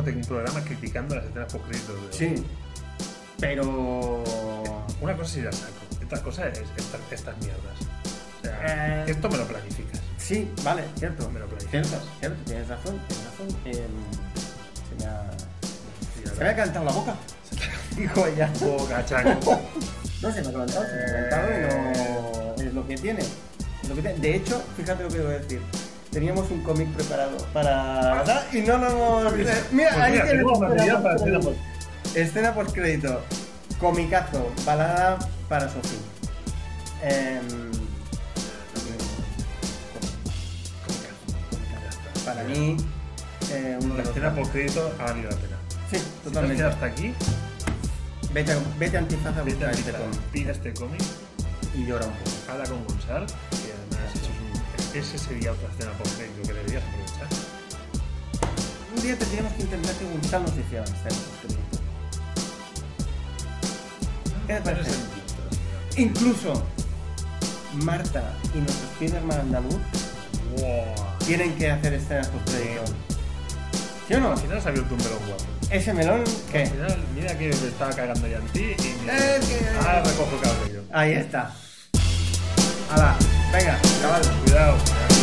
De un programa criticando las escenas créditos. de- Sí. Pero. Una cosa sí la saco. Otra cosa es estas, estas mierdas. O sea, Eh. esto me lo planificas. Sí, vale, cierto. Me lo planificas. Cierto, cierto, tienes razón, tienes razón. Em, se, me ha, se me ha calentado la boca. Hijo ya. Boca, chaco. No se me ha calentado, se me ha calentado y no. Es lo que tiene. Lo que tiene. De hecho, fíjate lo que voy a decir. Teníamos un cómic preparado para. Y no lo hemos. Mira, Pues ahí mira, tienes tenemos material para escena post- Escena crédito. Comicazo. Balada para Sofía. Em, para mí, eh, escena post crédito ha valido la pena. Sí, Si te totalmente. hasta aquí, Vete, a- vete a Antifaz a buscar este cómic pide este cómic, y llora un poco. habla con Gonzalo, ese sería otra escena post crédito que deberías aprovechar. Un día tendríamos que intentar que Gonzalo nos hiciera una escena post-crédito. ¿Qué te parece? Incluso Marta y nuestro Spiderman andaluz Wow. tienen que hacer escenas post-crédito. ¿Sí o no? Al final abierto un melón guapo. Ese melón, Al ¿qué? final, mira que me estaba cagando ya en ti y mira, Eh, que- ahora recojo cabello. Ahí está. Hala, venga, chaval. Cuidado.